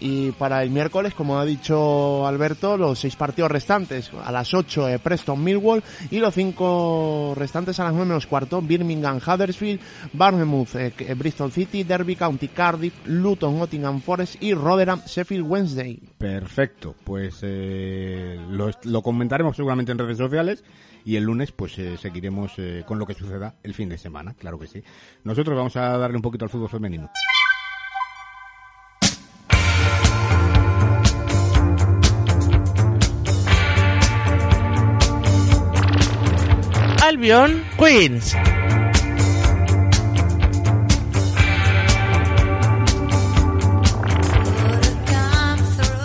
[SPEAKER 3] Y para el miércoles, como ha dicho Alberto, los seis partidos restantes. A las 8 eh, Preston Millwall y los cinco restantes a las 9 menos cuarto. Birmingham Huddersfield, Bournemouth eh, eh, Bristol City, Derby County Cardiff, Luton Nottingham Forest y Rotherham Sheffield Wednesday.
[SPEAKER 2] Perfecto, pues eh, lo, lo comentaremos seguramente en redes sociales y el lunes pues eh, seguiremos eh, con lo que suceda el fin de semana, claro que sí. Nosotros vamos a darle un poquito al fútbol femenino.
[SPEAKER 1] Albion Queens.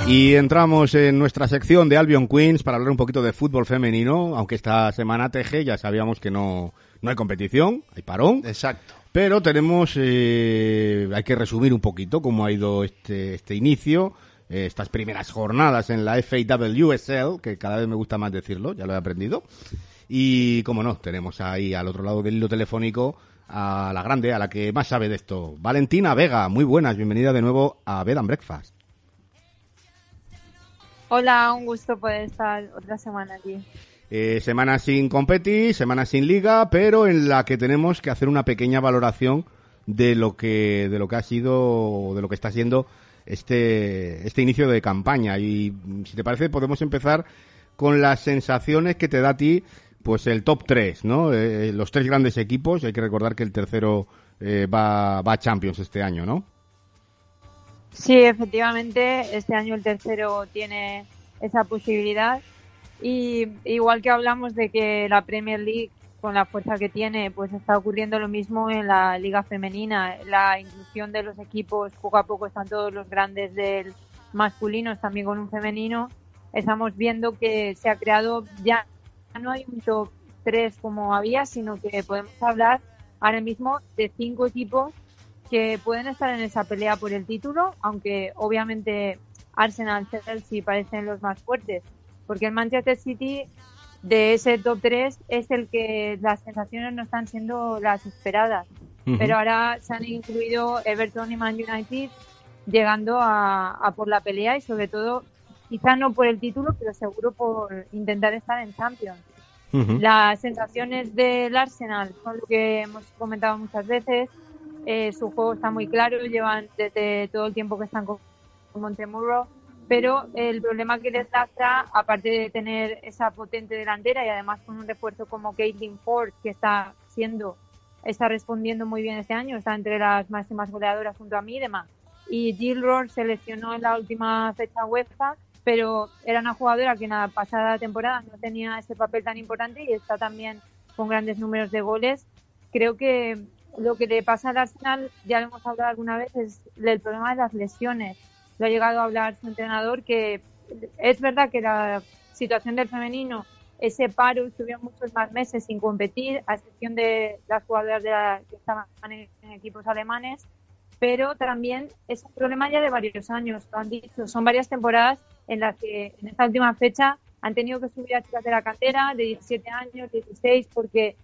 [SPEAKER 2] Y entramos en nuestra sección de Albion Queens para hablar un poquito de fútbol femenino, aunque esta semana TG ya sabíamos que no, no hay competición, hay parón.
[SPEAKER 3] Exacto.
[SPEAKER 2] Pero tenemos, eh, hay que resumir un poquito cómo ha ido este, este inicio, eh, estas primeras jornadas en la FAWSL, que cada vez me gusta más decirlo, ya lo he aprendido. Y como no, tenemos ahí al otro lado del hilo telefónico a la grande, a la que más sabe de esto. Valentina Vega, muy buenas, bienvenida de nuevo a Bed and Breakfast.
[SPEAKER 6] Hola, un gusto poder estar otra semana aquí.
[SPEAKER 2] Eh, semana sin competi, semana sin liga, pero en la que tenemos que hacer una pequeña valoración de lo que de lo que ha sido de lo que está siendo este este inicio de campaña y si te parece podemos empezar con las sensaciones que te da a ti pues el top 3, ¿no? Eh, los tres grandes equipos, hay que recordar que el tercero eh, va va a Champions este año, ¿no?
[SPEAKER 6] Sí, efectivamente, este año el tercero tiene esa posibilidad. Y igual que hablamos de que la Premier League, con la fuerza que tiene, pues está ocurriendo lo mismo en la Liga Femenina. La inclusión de los equipos, poco a poco están todos los grandes del masculinos también con un femenino. Estamos viendo que se ha creado ya no hay un top 3 como había, sino que podemos hablar ahora mismo de cinco equipos que pueden estar en esa pelea por el título, aunque obviamente Arsenal, Chelsea parecen los más fuertes, porque el Manchester City de ese top 3 es el que las sensaciones no están siendo las esperadas. Pero ahora se han incluido Everton y Man United llegando a, a por la pelea y sobre todo, quizá no por el título, pero seguro por intentar estar en Champions.
[SPEAKER 2] Ujú.
[SPEAKER 6] Las sensaciones del Arsenal son lo que hemos comentado muchas veces. Eh, su juego está muy claro, llevan desde todo el tiempo que están con con Montemurro, pero el problema que les lastra, aparte de tener esa potente delantera y además con un refuerzo como Caitlin Ford, que está siendo, está respondiendo muy bien este año, está entre las máximas goleadoras junto a Midema, y Jill Rohr se lesionó en la última fecha UEFA, pero era una jugadora que en la pasada temporada no tenía ese papel tan importante y está también con grandes números de goles. Creo que lo que le pasa al Arsenal, ya lo hemos hablado alguna vez, es el problema de las lesiones. Lo ha llegado a hablar su entrenador que es verdad que la situación del femenino, ese paro, estuvieron muchos más meses sin competir, a excepción de las jugadoras de la- que estaban en, en equipos alemanes, pero también es un problema ya de varios años, lo han dicho, son varias temporadas en las que en esta última fecha han tenido que subir a chicas de la cantera de 17 años, 16, porque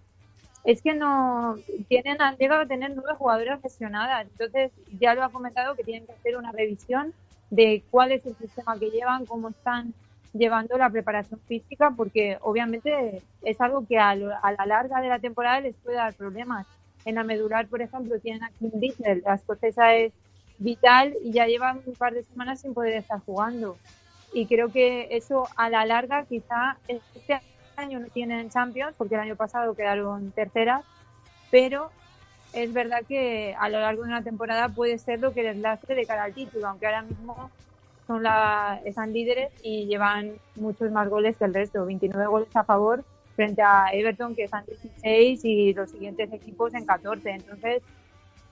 [SPEAKER 6] es que no tienen han llegado a tener nueve jugadoras lesionadas. Entonces ya lo ha comentado que tienen que hacer una revisión de cuál es el sistema que llevan cómo están llevando la preparación física porque obviamente es algo que a, lo- a la larga de la temporada les puede dar problemas. En la medular por ejemplo tienen a Kim Diesel la escocesa es vital y ya llevan un par de semanas sin poder estar jugando y creo que eso a la larga quizá este año no tienen Champions porque el año pasado quedaron terceras pero es verdad que a lo largo de una temporada puede ser lo que les lastre de cara al título, aunque ahora mismo son la, están líderes y llevan muchos más goles que el resto, 29 goles a favor frente a Everton que están 16 y los siguientes equipos en 14. Entonces,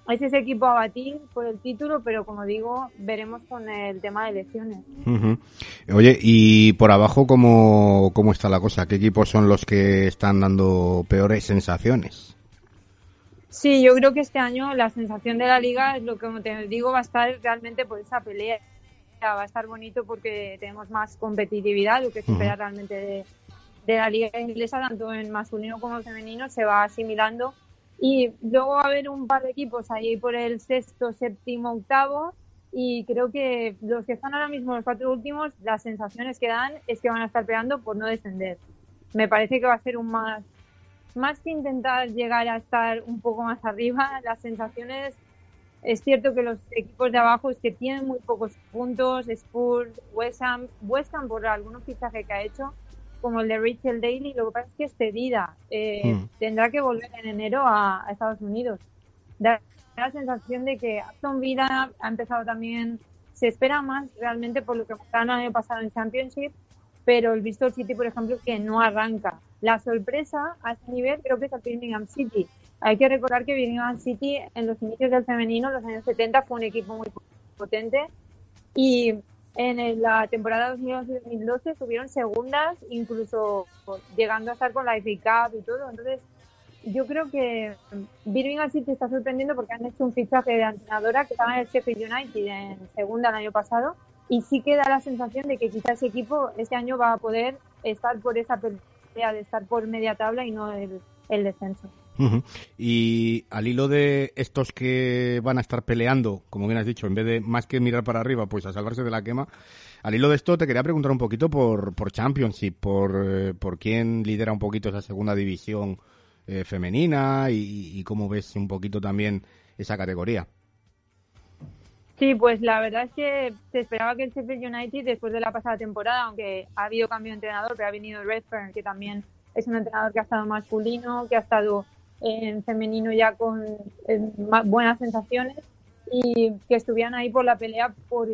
[SPEAKER 6] es ese equipo a batir por el título, pero como digo, veremos con el tema de elecciones.
[SPEAKER 2] Oye, y por abajo, ¿cómo, ¿cómo está la cosa? ¿Qué equipos son los que están dando peores sensaciones?
[SPEAKER 6] Sí, yo creo que este año la sensación de la liga es lo que, como te digo, va a estar realmente por esa pelea. Va a estar bonito porque tenemos más competitividad, lo que se espera realmente de, de la liga inglesa, tanto en masculino como en femenino, se va asimilando y luego va a haber un par de equipos ahí por el sexto, séptimo, octavo. Y creo que los que están ahora mismo, los cuatro últimos, las sensaciones que dan es que van a estar peleando por no descender. Me parece que va a ser un más, más que intentar llegar a estar un poco más arriba, las sensaciones, es cierto que los equipos de abajo es que tienen muy pocos puntos, Spurs, West Ham, West Ham por algunos fichajes que ha hecho, como el de Rachel Daly, lo que pasa es que es cedida. Eh, hmm. Tendrá que volver en enero a, Estados Unidos. Da la sensación de que Aston Villa ha empezado también, se espera más realmente por lo que mostraron el año pasado en Championship, pero el Bristol City, por ejemplo, que no arranca. La sorpresa a ese nivel creo que es el Birmingham City. Hay que recordar que Birmingham City en los inicios del femenino, en los años 70, fue un equipo muy potente y en la temporada 2011-2012 estuvieron segundas, incluso llegando a estar con la FA Cup y todo. Entonces, yo creo que Birmingham City está sorprendiendo porque han hecho un fichaje de entrenadora que estaba en el Sheffield United en segunda el año pasado y sí que da la sensación de que quizás ese equipo este año va a poder estar por esa pelea de estar por media tabla y no el descenso.
[SPEAKER 2] Y al hilo de estos que van a estar peleando, como bien has dicho, en vez de más que mirar para arriba, pues a salvarse de la quema, al hilo de esto te quería preguntar un poquito por, por Championship, por, eh, por quién lidera un poquito esa segunda división eh, femenina y, cómo ves un poquito también esa categoría.
[SPEAKER 6] Sí, pues la verdad es que se esperaba que el Sheffield United, después de la pasada temporada, aunque ha habido cambio de entrenador, pero ha venido Redfern, que también es un entrenador que ha estado masculino, que ha estado en femenino ya con buenas sensaciones y que estuvieran ahí por la pelea, por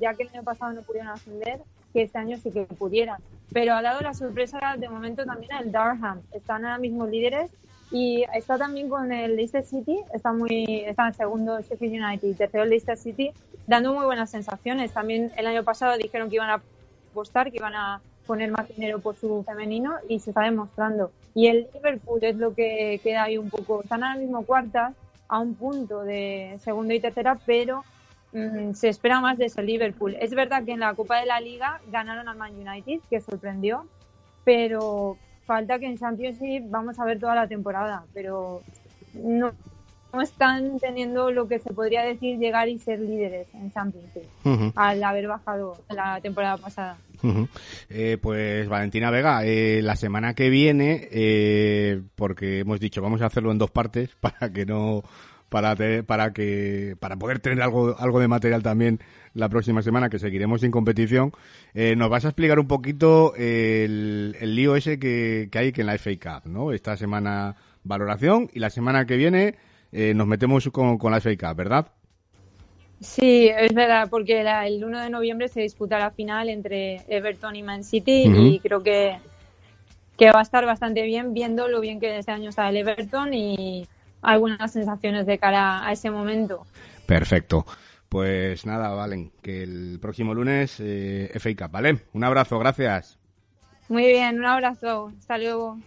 [SPEAKER 6] ya que el año pasado no pudieron ascender, que este año sí que pudieran. Pero ha dado la sorpresa de momento también el Durham. Están ahora mismo líderes y está también con el Leicester City, está muy está en segundo Sheffield United y tercero Leicester City, dando muy buenas sensaciones. También el año pasado dijeron que iban a apostar, que iban a poner más dinero por su femenino y se está demostrando. Y el Liverpool es lo que queda ahí un poco, están ahora mismo cuartas a un punto de segundo y tercera, pero mm, se espera más de ese Liverpool. Es verdad que en la Copa de la Liga ganaron al Man United, que sorprendió, pero falta que en Championship vamos a ver toda la temporada, pero no, no están teniendo lo que se podría decir llegar y ser líderes en Championship al haber bajado la temporada pasada.
[SPEAKER 2] Eh, pues Valentina Vega, eh, la semana que viene, eh, porque hemos dicho vamos a hacerlo en dos partes para que no para para que para poder tener algo algo de material también la próxima semana que seguiremos en competición nos vas a explicar un poquito el, el lío ese que, que hay que en la FA Cup no esta semana valoración y la semana que viene nos metemos con, con la FA Cup verdad
[SPEAKER 6] Sí, es verdad, porque el 1 de noviembre se disputa la final entre Everton y Man City y creo que, que va a estar bastante bien viendo lo bien que este año está el Everton y algunas sensaciones de cara a ese momento.
[SPEAKER 2] Perfecto. Pues nada, Valen, que el próximo lunes eh, FA ¿vale? Un abrazo, gracias.
[SPEAKER 6] Muy bien, un abrazo. Hasta luego.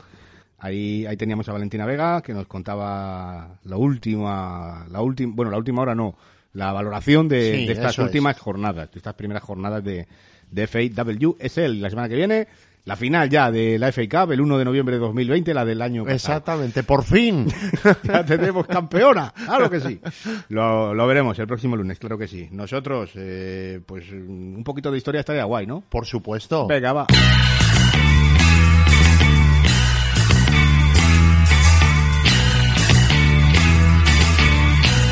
[SPEAKER 2] Ahí, ahí teníamos a Valentina Vega que nos contaba la última, la última, bueno, la última hora no, la valoración de, estas últimas jornadas, de estas primeras jornadas de, de FAWSL. La semana que viene, la final ya de la FA Cup, el 1 de noviembre de 2020, la del año
[SPEAKER 3] pasado. Exactamente, por fin.
[SPEAKER 2] ya tenemos campeona, claro que sí. Lo, lo, veremos el próximo lunes, claro que sí. Nosotros, eh, pues un poquito de historia estaría guay, ¿no?
[SPEAKER 3] Por supuesto.
[SPEAKER 2] Venga, va.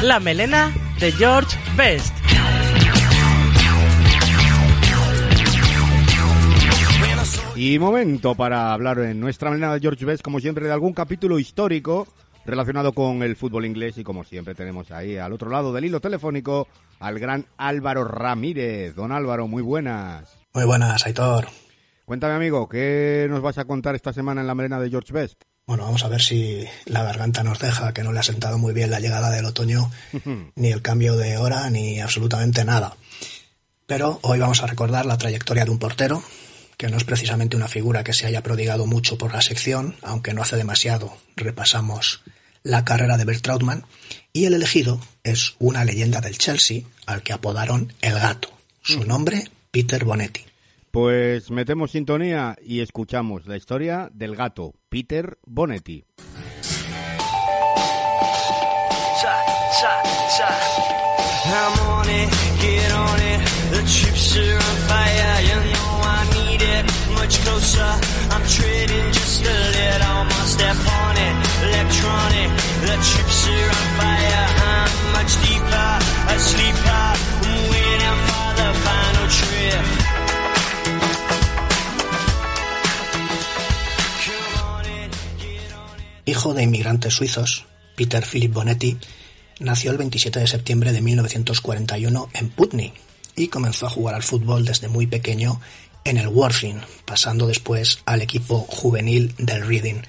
[SPEAKER 1] La melena de George Best.
[SPEAKER 2] Y momento para hablar en nuestra melena de George Best, como siempre, de algún capítulo histórico relacionado con el fútbol inglés y como siempre tenemos ahí al otro lado del hilo telefónico al gran Álvaro Ramírez. Don Álvaro, muy buenas.
[SPEAKER 7] Muy buenas, Aitor.
[SPEAKER 2] Cuéntame, amigo, ¿qué nos vas a contar esta semana en la melena de George Best?
[SPEAKER 7] Bueno, vamos a ver si la garganta nos deja, que no le ha sentado muy bien la llegada del otoño, ni el cambio de hora, ni absolutamente nada. Pero hoy vamos a recordar la trayectoria de un portero, que no es precisamente una figura que se haya prodigado mucho por la sección, aunque no hace demasiado repasamos la carrera de Bert Trautmann, y el elegido es una leyenda del Chelsea al que apodaron El Gato. Su nombre, Peter Bonetti.
[SPEAKER 2] Pues metemos sintonía y escuchamos la historia del gato, Peter Bonetti.
[SPEAKER 7] Hijo de inmigrantes suizos, Peter Philip Bonetti nació el 27 de septiembre de 1941 en Putney y comenzó a jugar al fútbol desde muy pequeño en el Worthing, pasando después al equipo juvenil del Reading.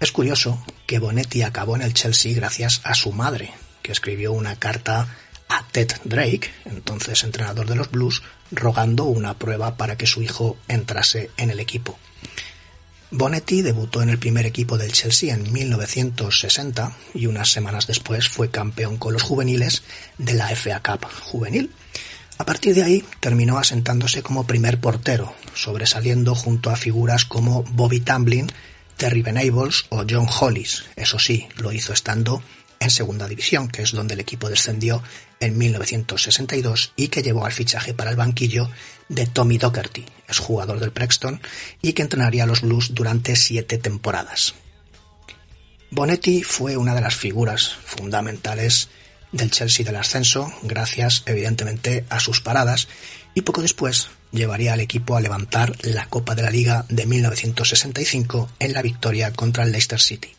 [SPEAKER 7] Es curioso que Bonetti acabó en el Chelsea gracias a su madre, que escribió una carta a Ted Drake, entonces entrenador de los Blues, rogando una prueba para que su hijo entrase en el equipo. Bonetti debutó en el primer equipo del Chelsea en 1960 y unas semanas después fue campeón con los juveniles de la FA Cup juvenil. A partir de ahí terminó asentándose como primer portero, sobresaliendo junto a figuras como Bobby Tamblyn, Terry Venables o John Hollis. Eso sí, lo hizo estando en segunda división, que es donde el equipo descendió en 1962 y que llevó al fichaje para el banquillo de Tommy Docherty, es jugador del Preston y que entrenaría a los Blues durante siete temporadas. Bonetti fue una de las figuras fundamentales del Chelsea del ascenso, gracias evidentemente a sus paradas, y poco después llevaría al equipo a levantar la Copa de la Liga de 1965 en la victoria contra el Leicester City.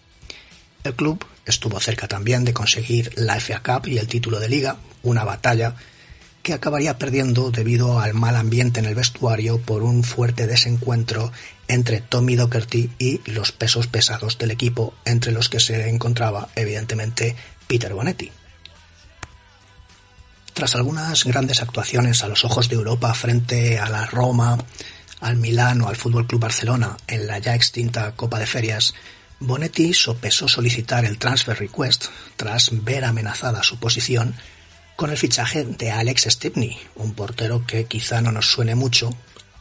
[SPEAKER 7] El club estuvo cerca también de conseguir la FA Cup y el título de liga, una batalla que acabaría perdiendo debido al mal ambiente en el vestuario por un fuerte desencuentro entre Tommy Docherty y los pesos pesados del equipo, entre los que se encontraba evidentemente Peter Bonetti. Tras algunas grandes actuaciones a los ojos de Europa frente a la Roma, al Milán o al Fútbol Club Barcelona en la ya extinta Copa de Ferias, Bonetti sopesó solicitar el transfer request tras ver amenazada su posición con el fichaje de Alex Stepney, un portero que quizá no nos suene mucho,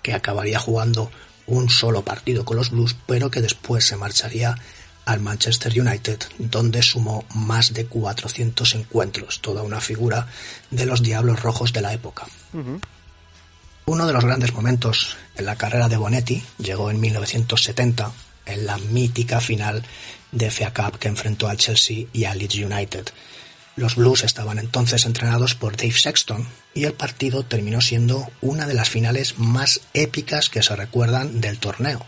[SPEAKER 7] que acabaría jugando un solo partido con los Blues, pero que después se marcharía al Manchester United, donde sumó más de 400 encuentros, toda una figura de los Diablos Rojos de la época. Uno de los grandes momentos en la carrera de Bonetti llegó en 1970, en la mítica final de FA Cup que enfrentó al Chelsea y al Leeds United. Los Blues estaban entonces entrenados por Dave Sexton y el partido terminó siendo una de las finales más épicas que se recuerdan del torneo,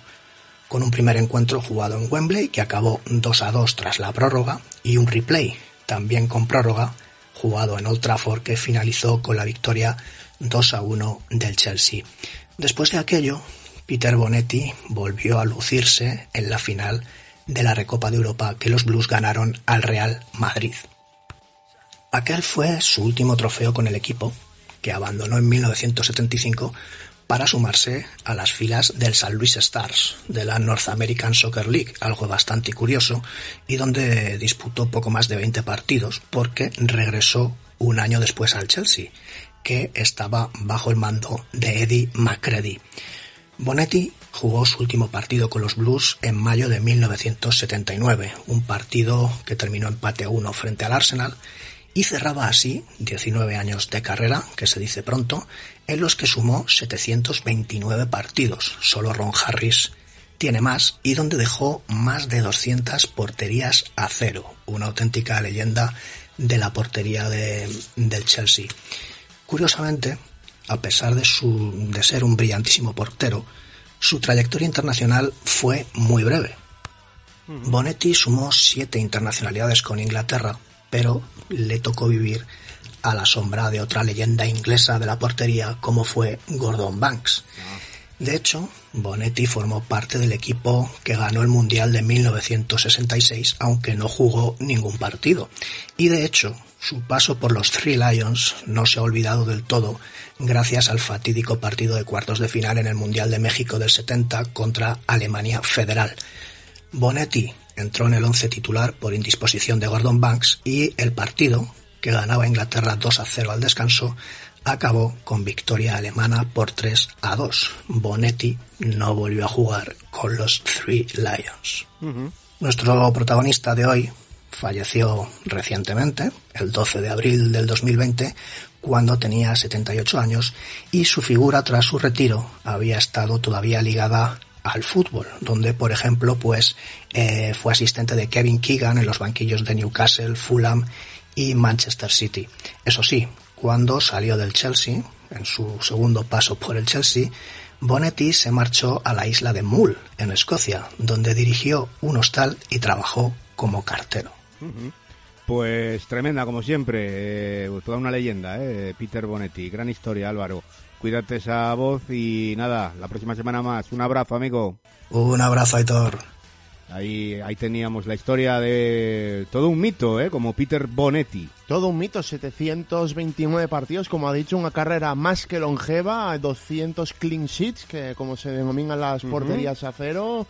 [SPEAKER 7] con un primer encuentro jugado en Wembley que acabó 2 a 2 tras la prórroga y un replay, también con prórroga, jugado en Old Trafford que finalizó con la victoria 2 a 1 del Chelsea. Después de aquello, Peter Bonetti volvió a lucirse en la final de la Recopa de Europa que los Blues ganaron al Real Madrid. Aquel fue su último trofeo con el equipo, que abandonó en 1975 para sumarse a las filas del San Luis Stars de la North American Soccer League, algo bastante curioso, y donde disputó poco más de 20 partidos porque regresó un año después al Chelsea, que estaba bajo el mando de Eddie McCready. Bonetti jugó su último partido con los Blues en mayo de 1979, un partido que terminó empate a uno frente al Arsenal y cerraba así 19 años de carrera, que se dice pronto, en los que sumó 729 partidos. Solo Ron Harris tiene más y donde dejó más de 200 porterías a cero, una auténtica leyenda de la portería de, del Chelsea. Curiosamente, a pesar de, su, de ser un brillantísimo portero, su trayectoria internacional fue muy breve. Bonetti sumó siete internacionalidades con Inglaterra, pero le tocó vivir a la sombra de otra leyenda inglesa de la portería como fue Gordon Banks. De hecho, Bonetti formó parte del equipo que ganó el Mundial de 1966, aunque no jugó ningún partido. Y de hecho, su paso por los Three Lions no se ha olvidado del todo gracias al fatídico partido de cuartos de final en el Mundial de México del 70 contra Alemania Federal. Bonetti entró en el once titular por indisposición de Gordon Banks y el partido, que ganaba Inglaterra 2 a 0 al descanso, acabó con victoria alemana por 3 a 2. Bonetti no volvió a jugar con los Three Lions. Nuestro protagonista de hoy falleció recientemente, el 12 de abril del 2020, cuando tenía 78 años y su figura tras su retiro había estado todavía ligada al fútbol, donde por ejemplo pues eh, fue asistente de Kevin Keegan en los banquillos de Newcastle, Fulham y Manchester City. Eso sí, cuando salió del Chelsea, en su segundo paso por el Chelsea, Bonetti se marchó a la isla de Mull, en Escocia, donde dirigió un hostal y trabajó como cartero.
[SPEAKER 2] Pues tremenda, como siempre, eh, toda una leyenda, eh, Peter Bonetti. Gran historia, Álvaro. Cuídate esa voz y nada, la próxima semana más. Un abrazo, amigo.
[SPEAKER 7] Un abrazo, Aitor.
[SPEAKER 2] Ahí, ahí teníamos la historia de todo un mito, ¿eh? como Peter Bonetti.
[SPEAKER 3] Todo un mito, 729 partidos, como ha dicho, una carrera más que longeva, 200 clean sheets, que como se denominan las porterías a cero,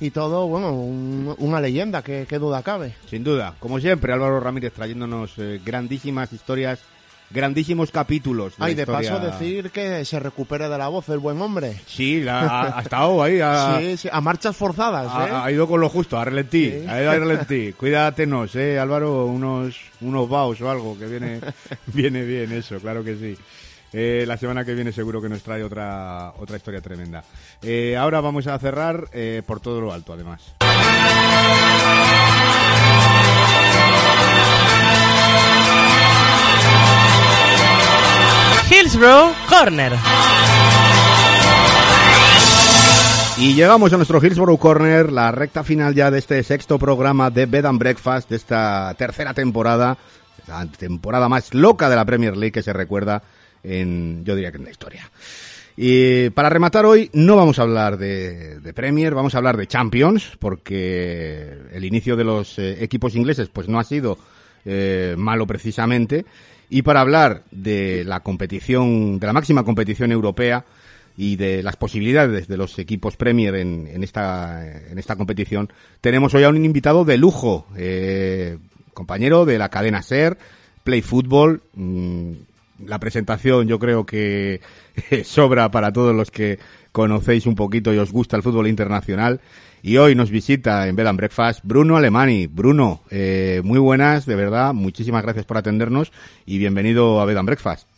[SPEAKER 3] y todo, bueno, un- una leyenda, que, que duda cabe.
[SPEAKER 2] Sin duda, como siempre, Álvaro Ramírez trayéndonos eh, grandísimas historias, grandísimos capítulos.
[SPEAKER 3] Ay,
[SPEAKER 2] la
[SPEAKER 3] de paso decir que se recupere de la voz el buen hombre.
[SPEAKER 2] Sí, la- ha, ha estado ahí, ha,
[SPEAKER 3] Sí, sí, a marchas forzadas, ¿eh?
[SPEAKER 2] ha- ha ido con lo justo, a relentí,
[SPEAKER 3] Sí.
[SPEAKER 2] ha ido a relentí. Cuídatenos, eh, Álvaro, unos, unos baos o algo, que viene, viene bien eso, claro que sí. Eh, la semana que viene seguro que nos trae otra, otra historia tremenda. Eh, ahora vamos a cerrar eh, por todo lo alto, además.
[SPEAKER 1] Hillsborough Corner.
[SPEAKER 2] Y llegamos a nuestro Hillsborough Corner, la recta final ya de este sexto programa de Bed and Breakfast, de esta tercera temporada, la temporada más loca de la Premier League que se recuerda en, yo diría que en la historia. Y para rematar hoy no vamos a hablar de, Premier, vamos a hablar de Champions, porque el inicio de los eh, equipos ingleses pues no ha sido eh, malo precisamente. Y para hablar de la competición, de la máxima competición europea, y de las posibilidades de los equipos Premier en, en esta en esta competición tenemos hoy a un invitado de lujo eh, compañero de la cadena Ser Play Football mm, la presentación yo creo que sobra para todos los que conocéis un poquito y os gusta el fútbol internacional. Y hoy nos visita en Bed and Breakfast Bruno Alemani. Bruno eh, muy buenas de verdad muchísimas gracias por atendernos y bienvenido a Bed and Breakfast.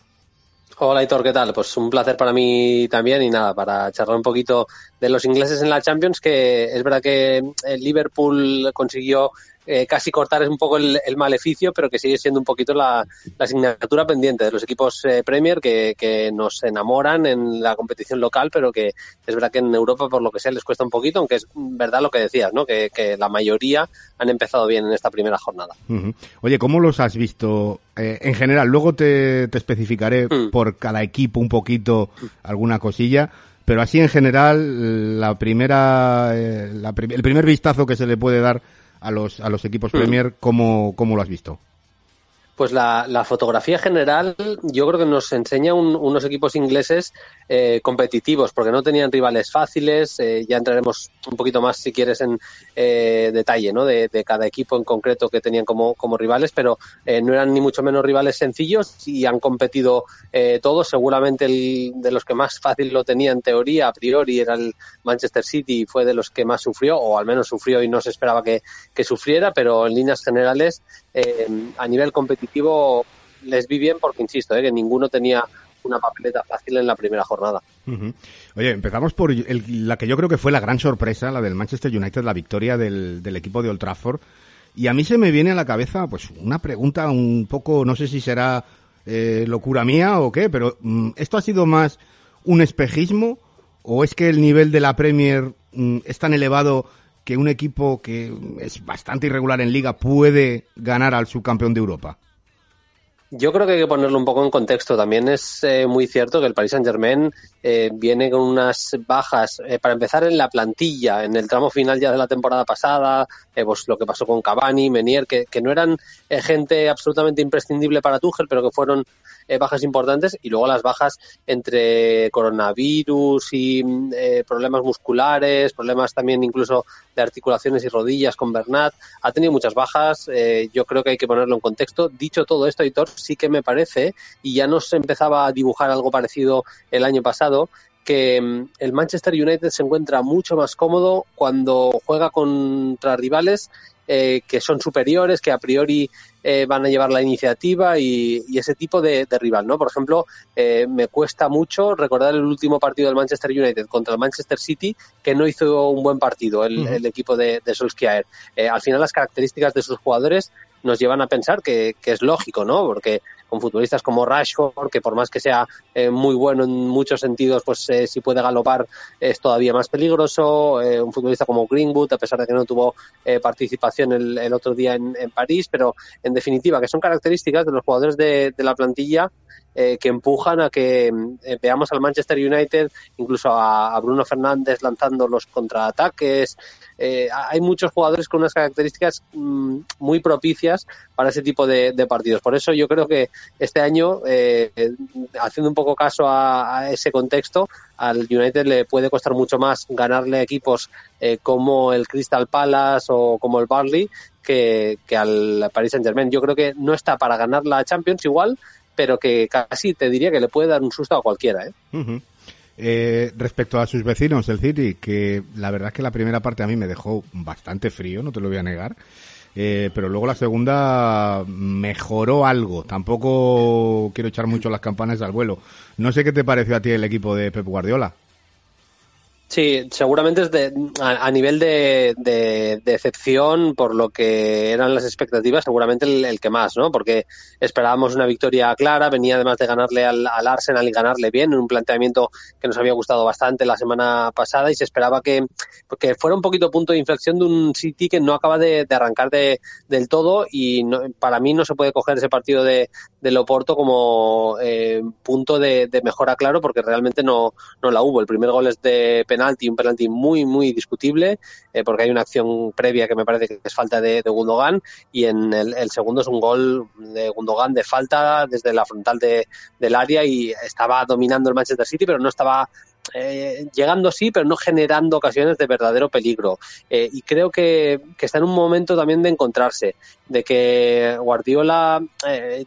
[SPEAKER 8] Hola, Hitor, ¿qué tal? Pues un placer para mí también y nada, para charlar un poquito de los ingleses en la Champions, que es verdad que el Liverpool consiguió eh, casi cortar un poco el, el, maleficio, pero que sigue siendo un poquito la, la asignatura pendiente de los equipos eh, Premier que, que, nos enamoran en la competición local, pero que es verdad que en Europa, por lo que sea, les cuesta un poquito, aunque es verdad lo que decías, ¿no? Que, que la mayoría han empezado bien en esta primera jornada.
[SPEAKER 2] Uh -huh. Oye, ¿cómo los has visto eh, en general? Luego te, te especificaré mm. por cada equipo un poquito alguna cosilla. Pero así en general, la primera, eh, la prim el primer vistazo que se le puede dar a los, a los equipos Premier, ¿cómo, cómo lo has visto?
[SPEAKER 8] Pues la, la, fotografía general yo creo que nos enseña un, unos equipos ingleses eh, competitivos porque no tenían rivales fáciles, eh, ya entraremos un poquito más si quieres en eh, detalle ¿no? De, de, cada equipo en concreto que tenían como, como rivales, pero eh, no eran ni mucho menos rivales sencillos y han competido eh, todos, seguramente el, de los que más fácil lo tenía en teoría a priori era el Manchester City y fue de los que más sufrió o al menos sufrió y no se esperaba que, que sufriera, pero en líneas generales eh, a nivel competitivo les vi bien porque, insisto, eh, que ninguno tenía una papeleta fácil en la primera jornada.
[SPEAKER 2] Oye, empezamos por la que yo creo que fue la gran sorpresa, la del Manchester United, la victoria del, del, equipo de Old Trafford. Y a mí se me viene a la cabeza, pues, una pregunta un poco, no sé si será eh, locura mía o qué, pero mm, ¿esto ha sido más un espejismo o es que el nivel de la Premier mm, es tan elevado que un equipo que es bastante irregular en liga puede ganar al subcampeón de Europa?
[SPEAKER 8] Yo creo que hay que ponerlo un poco en contexto. También es eh, muy cierto que el Paris Saint Germain eh, viene con unas bajas, eh, para empezar en la plantilla, en el tramo final ya de la temporada pasada, pues lo que pasó con Cavani, Menier, que, no eran gente absolutamente imprescindible para Tuchel, pero que fueron bajas importantes y luego las bajas entre coronavirus y problemas musculares, problemas también incluso de articulaciones y rodillas con Bernat. Ha tenido muchas bajas, yo creo que hay que ponerlo en contexto. Dicho todo esto, Hitor, sí que me parece, y ya nos empezaba a dibujar algo parecido el año pasado, que mm, el Manchester United se encuentra mucho más cómodo cuando juega contra rivales eh, que son superiores, que a priori eh, van a llevar la iniciativa y, ese tipo de, rival, ¿no? Por ejemplo, eh, me cuesta mucho recordar el último partido del Manchester United contra el Manchester City, que no hizo un buen partido el, equipo de, de Solskjaer. al final, las características de sus jugadores nos llevan a pensar que, es lógico, ¿no? Porque con futbolistas como Rashford, que por más que sea eh, muy bueno en muchos sentidos, pues eh, si puede galopar es todavía más peligroso. Eh, un futbolista como Greenwood, a pesar de que no tuvo participación el, otro día en, París, pero en definitiva, que son características de los jugadores de, la plantilla que empujan a que veamos al Manchester United, incluso a, Bruno Fernández lanzando los contraataques. hay muchos jugadores con unas características mm, muy propicias para ese tipo de, partidos. Por eso yo creo que este año, eh, haciendo un poco caso a, ese contexto, al United le puede costar mucho más ganarle equipos eh, como el Crystal Palace o como el Barley que, al Paris Saint Germain. Yo creo que no está para ganar la Champions igual, pero que casi te diría que le puede dar un susto a cualquiera.
[SPEAKER 2] ¿eh? respecto a sus vecinos, el City, que la verdad es que la primera parte a mí me dejó bastante frío, no te lo voy a negar. Eh, pero luego la segunda mejoró algo. Tampoco quiero echar mucho las campanas al vuelo. No sé qué te pareció a ti el equipo de Pep Guardiola.
[SPEAKER 8] Sí, seguramente es de, a, nivel de, de, decepción por lo que eran las expectativas, seguramente el, que más, ¿no? Porque esperábamos una victoria clara, venía además de ganarle al, Arsenal y ganarle bien, en un planteamiento que nos había gustado bastante la semana pasada y se esperaba que, que fuera un poquito punto de inflexión de un City que no acaba de, arrancar de, del todo y para mí no se puede coger ese partido de, de Loporto como eh, punto de, mejora claro porque realmente no, no la hubo. El primer gol es de penalti, un penalti muy, muy discutible, eh, porque hay una acción previa que me parece que es falta de, Gundogan, y en el, segundo es un gol de Gundogan de falta desde la frontal de, del área y estaba dominando el Manchester City, pero no estaba eh, llegando sí, pero no generando ocasiones de verdadero peligro. Eh, y creo que, está en un momento también de encontrarse, de que Guardiola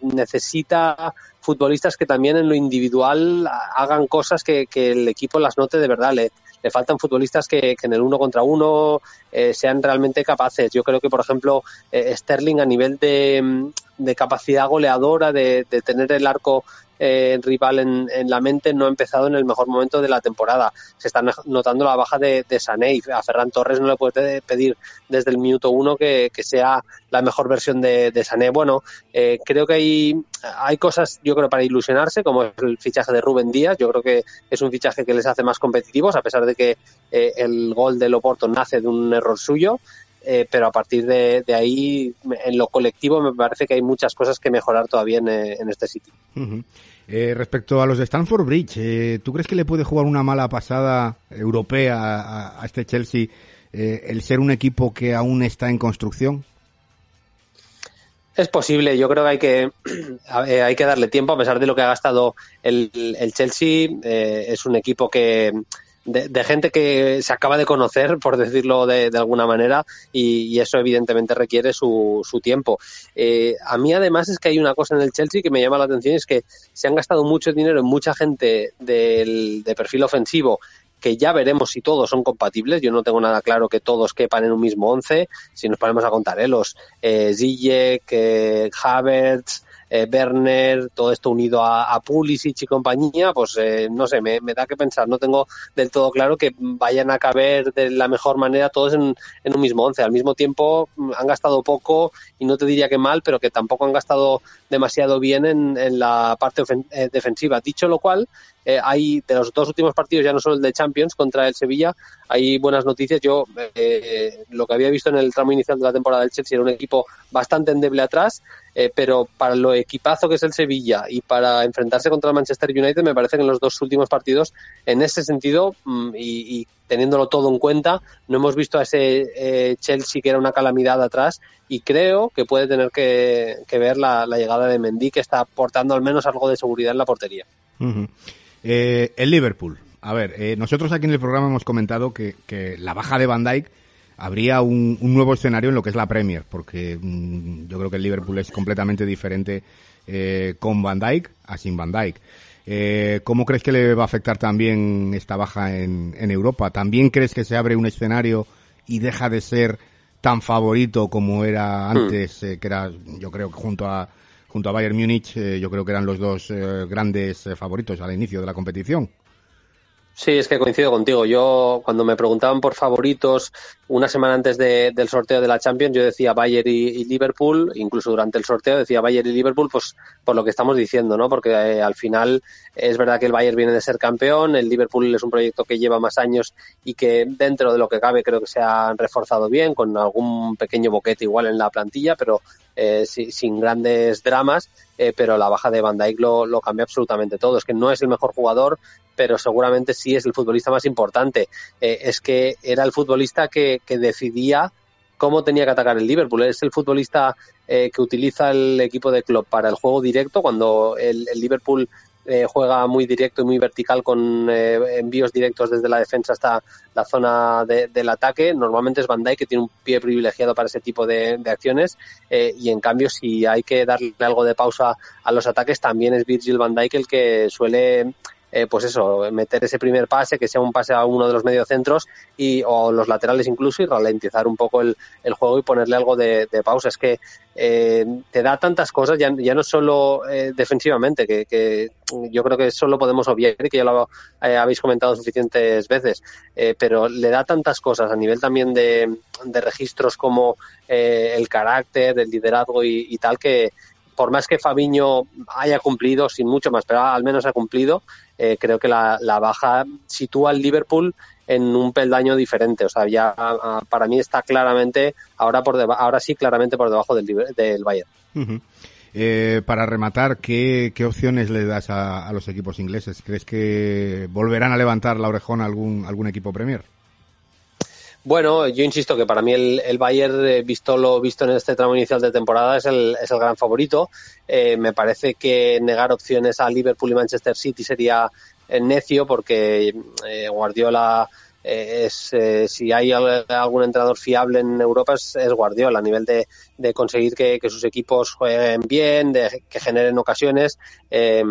[SPEAKER 8] necesita futbolistas que también en lo individual hagan cosas que, el equipo las note de verdad. Le faltan futbolistas que, en el uno contra uno eh, sean realmente capaces. Yo creo que, por ejemplo, eh, Sterling a nivel de, de capacidad goleadora, de, de, tener el arco eh, rival en, la mente no ha empezado en el mejor momento de la temporada. Se está notando la baja de, de Sané a Ferran Torres no le puede pedir desde el minuto uno que, sea la mejor versión de, Sané. Bueno, eh, creo que hay, hay cosas, yo creo, para ilusionarse, como el fichaje de Rubén Díaz. Yo creo que es un fichaje que les hace más competitivos, a pesar de que eh, el gol de Loporto nace de un error suyo. Eh, pero a partir de, ahí, en lo colectivo, me parece que hay muchas cosas que mejorar todavía en, eh, este sitio.
[SPEAKER 2] Eh, respecto a los de Stanford Bridge, ¿tú crees que le puede jugar una mala pasada europea a, este Chelsea el ser un equipo que aún está en construcción?
[SPEAKER 8] Es posible, yo creo que hay que, hay que darle tiempo, a pesar de lo que ha gastado el, el Chelsea. es un equipo que de, gente que se acaba de conocer, por decirlo de, alguna manera, y, eso evidentemente requiere su, su tiempo. Eh, a mí además es que hay una cosa en el Chelsea que me llama la atención, es que se han gastado mucho dinero en mucha gente del, de perfil ofensivo que ya veremos si todos son compatibles. Yo no tengo nada claro que todos quepan en un mismo once. Si nos ponemos a contar, ¿eh? los eh, eh, Havertz, eh, Werner, todo esto unido a, a Pulisic y compañía, pues eh, no sé, me, da que pensar. No tengo del todo claro que vayan a caber de la mejor manera todos en, un mismo once. Al mismo tiempo mm, han gastado poco y no te diría que mal, pero que tampoco han gastado demasiado bien en, la parte eh, defensiva. Dicho lo cual, eh, hay de los dos últimos partidos, ya no solo el de Champions contra el Sevilla, hay buenas noticias. Yo eh, lo que había visto en el tramo inicial de la temporada del Chelsea era un equipo bastante endeble atrás, eh, pero para lo equipazo que es el Sevilla y para enfrentarse contra el Manchester United, me parece que en los dos últimos partidos, en ese sentido mm, y, teniéndolo todo en cuenta, no hemos visto a ese Chelsea que era una calamidad atrás y creo que puede tener que, ver la, llegada de Mendy, que está aportando al menos algo de seguridad en la portería.
[SPEAKER 2] Eh, el Liverpool. A ver, eh, nosotros aquí en el programa hemos comentado que, la baja de Van Dijk habría un, nuevo escenario en lo que es la Premier, porque mm, yo creo que el Liverpool es completamente diferente eh, con Van Dijk a sin Van Dijk. ¿Cómo crees que le va a afectar también esta baja en, en Europa? ¿También crees que se abre un escenario y deja de ser tan favorito como era hmm. antes, que era, yo creo que junto a junto a Bayern Múnich, eh, yo creo que eran los dos eh, grandes eh, favoritos al inicio de la competición.
[SPEAKER 8] Sí, es que coincido contigo. Yo, cuando me preguntaban por favoritos una semana antes del sorteo de la Champions, yo decía Bayern y, Liverpool, incluso durante el sorteo decía Bayern y Liverpool, pues por lo que estamos diciendo, ¿no? Porque al final es verdad que el Bayern viene de ser campeón, el Liverpool es un proyecto que lleva más años y que dentro de lo que cabe creo que se han reforzado bien, con algún pequeño boquete igual en la plantilla, pero eh, sin grandes dramas, eh, pero la baja de Van Dijk lo, cambia absolutamente todo. Es que no es el mejor jugador, pero seguramente sí es el futbolista más importante. Eh, es que era el futbolista que, decidía cómo tenía que atacar el Liverpool. Es el futbolista que utiliza el equipo de club para el juego directo cuando el Liverpool eh, juega muy directo y muy vertical con eh, envíos directos desde la defensa hasta la zona del ataque. Normalmente es Van Dijk que tiene un pie privilegiado para ese tipo de, acciones eh, y en cambio si hay que darle algo de pausa a los ataques también es Virgil Van Dijk el que suele eh, pues eso, meter ese primer pase, que sea un pase a uno de los mediocentros y, o los laterales incluso y ralentizar un poco el, el juego y ponerle algo de, pausa. Es que eh, te da tantas cosas, ya, no solo eh, defensivamente, que, yo creo que eso lo podemos obviar y que ya lo habéis comentado suficientes veces, pero le da tantas cosas a nivel también de, de registros como el carácter, el liderazgo y tal que por más que Fabiño haya cumplido, sin mucho más, pero al menos ha cumplido, eh, creo que la, baja sitúa al Liverpool en un peldaño diferente. O sea, ya para mí está claramente, ahora por ahora sí claramente por debajo del, del Bayern.
[SPEAKER 2] Eh, para rematar, ¿qué, opciones le das a, los equipos ingleses? ¿Crees que volverán a levantar la orejona algún, algún equipo Premier?
[SPEAKER 8] Bueno, yo insisto que para mí el, el, Bayern, eh, visto lo visto en este tramo inicial de temporada, es el, es el gran favorito. Eh, me parece que negar opciones a Liverpool y Manchester City sería eh, necio porque Guardiola eh, es eh, si hay algún entrenador fiable en Europa es, Guardiola a nivel de, de conseguir que, sus equipos jueguen bien, de que generen ocasiones. Eh,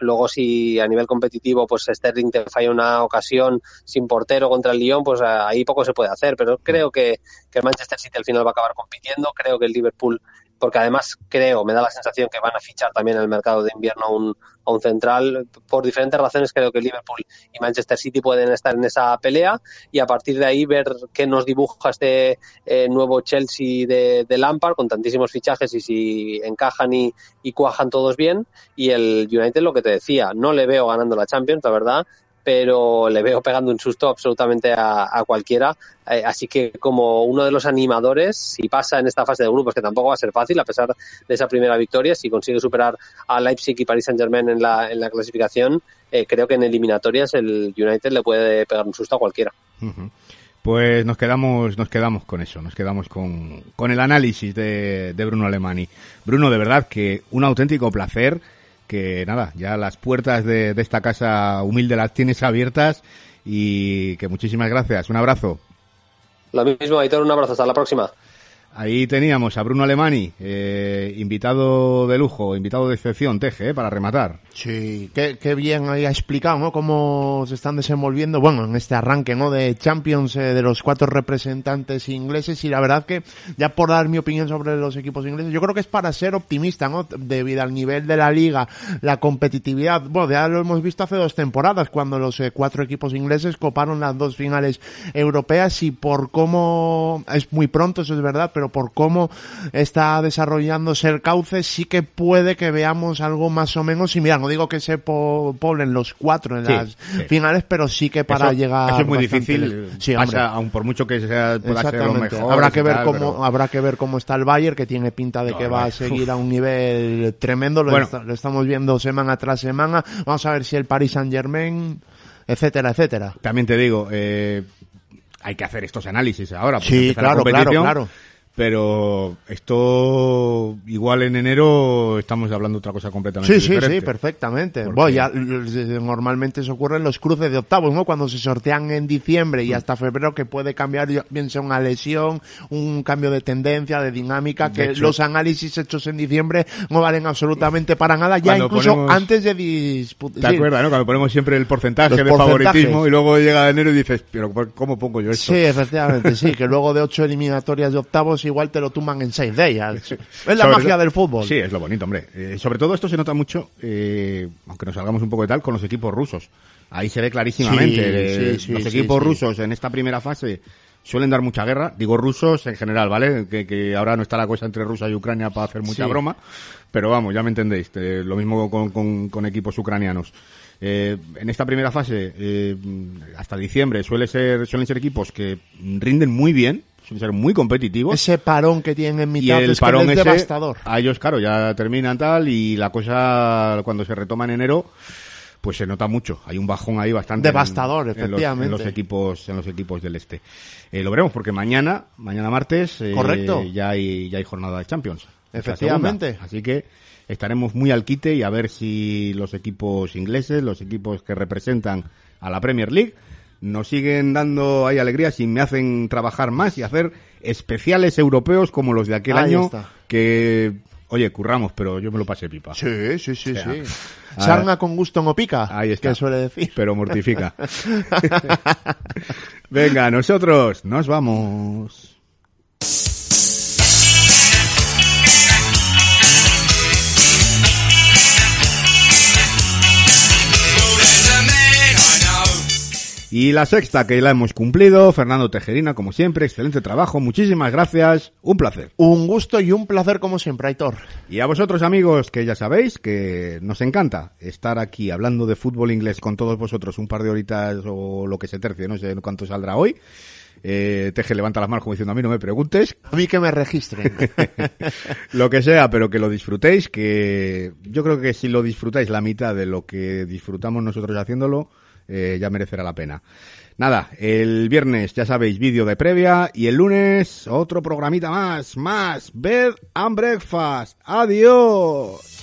[SPEAKER 8] luego si a nivel competitivo pues Sterling te falla una ocasión sin portero contra el Lyon, pues ahí poco se puede hacer. Pero creo que, que el Manchester City al final va a acabar compitiendo. Creo que el Liverpool porque además creo, me da la sensación que van a fichar también en el mercado de invierno a un, a un central. Por diferentes razones creo que Liverpool y Manchester City pueden estar en esa pelea y a partir de ahí ver qué nos dibuja este eh, nuevo Chelsea de, de, Lampard con tantísimos fichajes y si encajan y, y cuajan todos bien. Y el United, lo que te decía, no le veo ganando la Champions, la verdad pero le veo pegando un susto absolutamente a, cualquiera. Eh, así que como uno de los animadores, si pasa en esta fase de grupos, que tampoco va a ser fácil, a pesar de esa primera victoria, si consigue superar a Leipzig y Paris Saint Germain en la, en la clasificación, eh, creo que en eliminatorias el United le puede pegar un susto a cualquiera.
[SPEAKER 2] Pues nos quedamos, nos quedamos con eso, nos quedamos con, con el análisis de, de Bruno Alemani. Bruno, de verdad que un auténtico placer que nada, ya las puertas de, esta casa humilde las tienes abiertas y que muchísimas gracias. Un abrazo.
[SPEAKER 8] Lo mismo, Aitor, un abrazo. Hasta la próxima.
[SPEAKER 2] Ahí teníamos a Bruno Alemani, eh, invitado de lujo, invitado de excepción, Teje, eh, para rematar.
[SPEAKER 3] Sí, qué, bien ha explicado, ¿no? Cómo se están desenvolviendo, bueno, en este arranque, ¿no? De Champions eh, de los cuatro representantes ingleses y la verdad que, ya por dar mi opinión sobre los equipos ingleses, yo creo que es para ser optimista, ¿no? Debido al nivel de la liga, la competitividad, bueno, ya lo hemos visto hace dos temporadas, cuando los eh, cuatro equipos ingleses coparon las dos finales europeas y por cómo, es muy pronto, eso es verdad, pero pero por cómo está desarrollándose el cauce, sí que puede que veamos algo más o menos similar. No digo que se po poblen los cuatro en
[SPEAKER 2] Sí,
[SPEAKER 3] las
[SPEAKER 2] sí.
[SPEAKER 3] finales, pero sí que para
[SPEAKER 2] Eso-
[SPEAKER 3] llegar.
[SPEAKER 2] Eso es muy difícil.
[SPEAKER 3] Sí,
[SPEAKER 2] pasa, aun por mucho que sea, pueda ser lo mejor.
[SPEAKER 3] habrá
[SPEAKER 2] y
[SPEAKER 3] que ver
[SPEAKER 2] tal,
[SPEAKER 3] cómo
[SPEAKER 2] pero-
[SPEAKER 3] habrá que ver cómo está el Bayern que tiene pinta de
[SPEAKER 2] No,
[SPEAKER 3] que va a seguir
[SPEAKER 2] uf.
[SPEAKER 3] a un nivel tremendo lo,
[SPEAKER 2] Bueno.
[SPEAKER 3] esta- lo estamos viendo semana tras semana vamos a ver si el Paris Saint Germain etcétera etcétera
[SPEAKER 2] También te digo, eh, hay que hacer estos análisis ahora.
[SPEAKER 3] sí
[SPEAKER 2] la
[SPEAKER 3] claro claro claro
[SPEAKER 2] Pero esto, igual en enero estamos hablando de otra cosa completamente
[SPEAKER 3] Sí, sí,
[SPEAKER 2] diferente.
[SPEAKER 3] sí, perfectamente.
[SPEAKER 2] Porque-
[SPEAKER 3] Bueno, ya, l- normalmente se ocurren los cruces de octavos, ¿no? Cuando se sortean en diciembre
[SPEAKER 2] Mm.
[SPEAKER 3] y hasta febrero que puede cambiar, bien sea una lesión, un cambio de tendencia, de dinámica,
[SPEAKER 2] De
[SPEAKER 3] que
[SPEAKER 2] hecho-
[SPEAKER 3] los análisis hechos en diciembre no valen absolutamente para nada, ya incluso
[SPEAKER 2] ponemos-
[SPEAKER 3] antes de disputar.
[SPEAKER 2] ¿Te acuerdas, no? Cuando ponemos siempre el porcentaje
[SPEAKER 3] Los
[SPEAKER 2] de favoritismo y luego llega enero y dices, pero ¿cómo pongo yo esto?
[SPEAKER 3] Sí, efectivamente, sí, que luego de ocho eliminatorias de octavos igual te lo tuman en seis de ellas. Es la magia del fútbol.
[SPEAKER 2] Sí, es lo bonito, hombre. Eh, sobre todo esto se nota mucho, eh, aunque nos salgamos un poco de tal, con los equipos rusos. Ahí se ve clarísimamente.
[SPEAKER 3] Sí, sí, sí,
[SPEAKER 2] los equipos rusos en esta primera fase suelen dar mucha guerra. Digo rusos en general, ¿vale? Que, que ahora no está la cosa entre Rusia y Ucrania para hacer mucha
[SPEAKER 3] Sí.
[SPEAKER 2] broma. Pero vamos, ya me entendéis. Eh, lo mismo con, con- con equipos ucranianos. Eh, en esta primera fase, eh, hasta diciembre, suele ser, suelen ser equipos que rinden muy bien, ser muy competitivos.
[SPEAKER 3] Ese parón que tienen en
[SPEAKER 2] Y
[SPEAKER 3] mitad
[SPEAKER 2] el
[SPEAKER 3] es, que
[SPEAKER 2] parón
[SPEAKER 3] es
[SPEAKER 2] ese,
[SPEAKER 3] devastador.
[SPEAKER 2] a ellos, claro, ya terminan tal y la cosa cuando se retoma en enero, pues se nota mucho. Hay un bajón ahí bastante en-
[SPEAKER 3] Devastador,
[SPEAKER 2] en los-
[SPEAKER 3] efectivamente.
[SPEAKER 2] En los, equipos, en los equipos del este. Eh, lo veremos porque mañana, mañana martes, eh,
[SPEAKER 3] Correcto.
[SPEAKER 2] ya hay, ya hay jornada de Champions.
[SPEAKER 3] Efectivamente.
[SPEAKER 2] Así que estaremos muy al quite y a ver si los equipos ingleses, los equipos que representan a la Premier League, nos siguen dando ahí alegrías y me hacen trabajar más y hacer especiales europeos como los de aquel
[SPEAKER 3] Ahí
[SPEAKER 2] año
[SPEAKER 3] está.
[SPEAKER 2] que, oye, curramos, pero yo me lo pasé pipa.
[SPEAKER 3] Sí, sí, sí,
[SPEAKER 2] O sea,
[SPEAKER 3] sí.
[SPEAKER 2] ah,
[SPEAKER 3] Sarna con gusto no pica,
[SPEAKER 2] Ahí está.
[SPEAKER 3] que suele decir.
[SPEAKER 2] Pero mortifica. Venga, nosotros nos vamos. Y la sexta que la hemos cumplido, Fernando Tejerina, como siempre, excelente trabajo, muchísimas gracias, un placer.
[SPEAKER 3] Un gusto y un placer como siempre, Aitor.
[SPEAKER 2] Y a vosotros amigos, que ya sabéis que nos encanta estar aquí hablando de fútbol inglés con todos vosotros un par de horitas o lo que se tercie, no sé cuánto saldrá hoy. Eh, Teje levanta las manos como diciendo a mí no me preguntes,
[SPEAKER 3] A mí que me registren.
[SPEAKER 2] lo que sea, pero que lo disfrutéis, que yo creo que si lo disfrutáis la mitad de lo que disfrutamos nosotros haciéndolo, eh, ya merecerá la pena. Nada, el viernes ya sabéis vídeo de previa y el lunes otro programita más, más Bed and Breakfast. Adiós.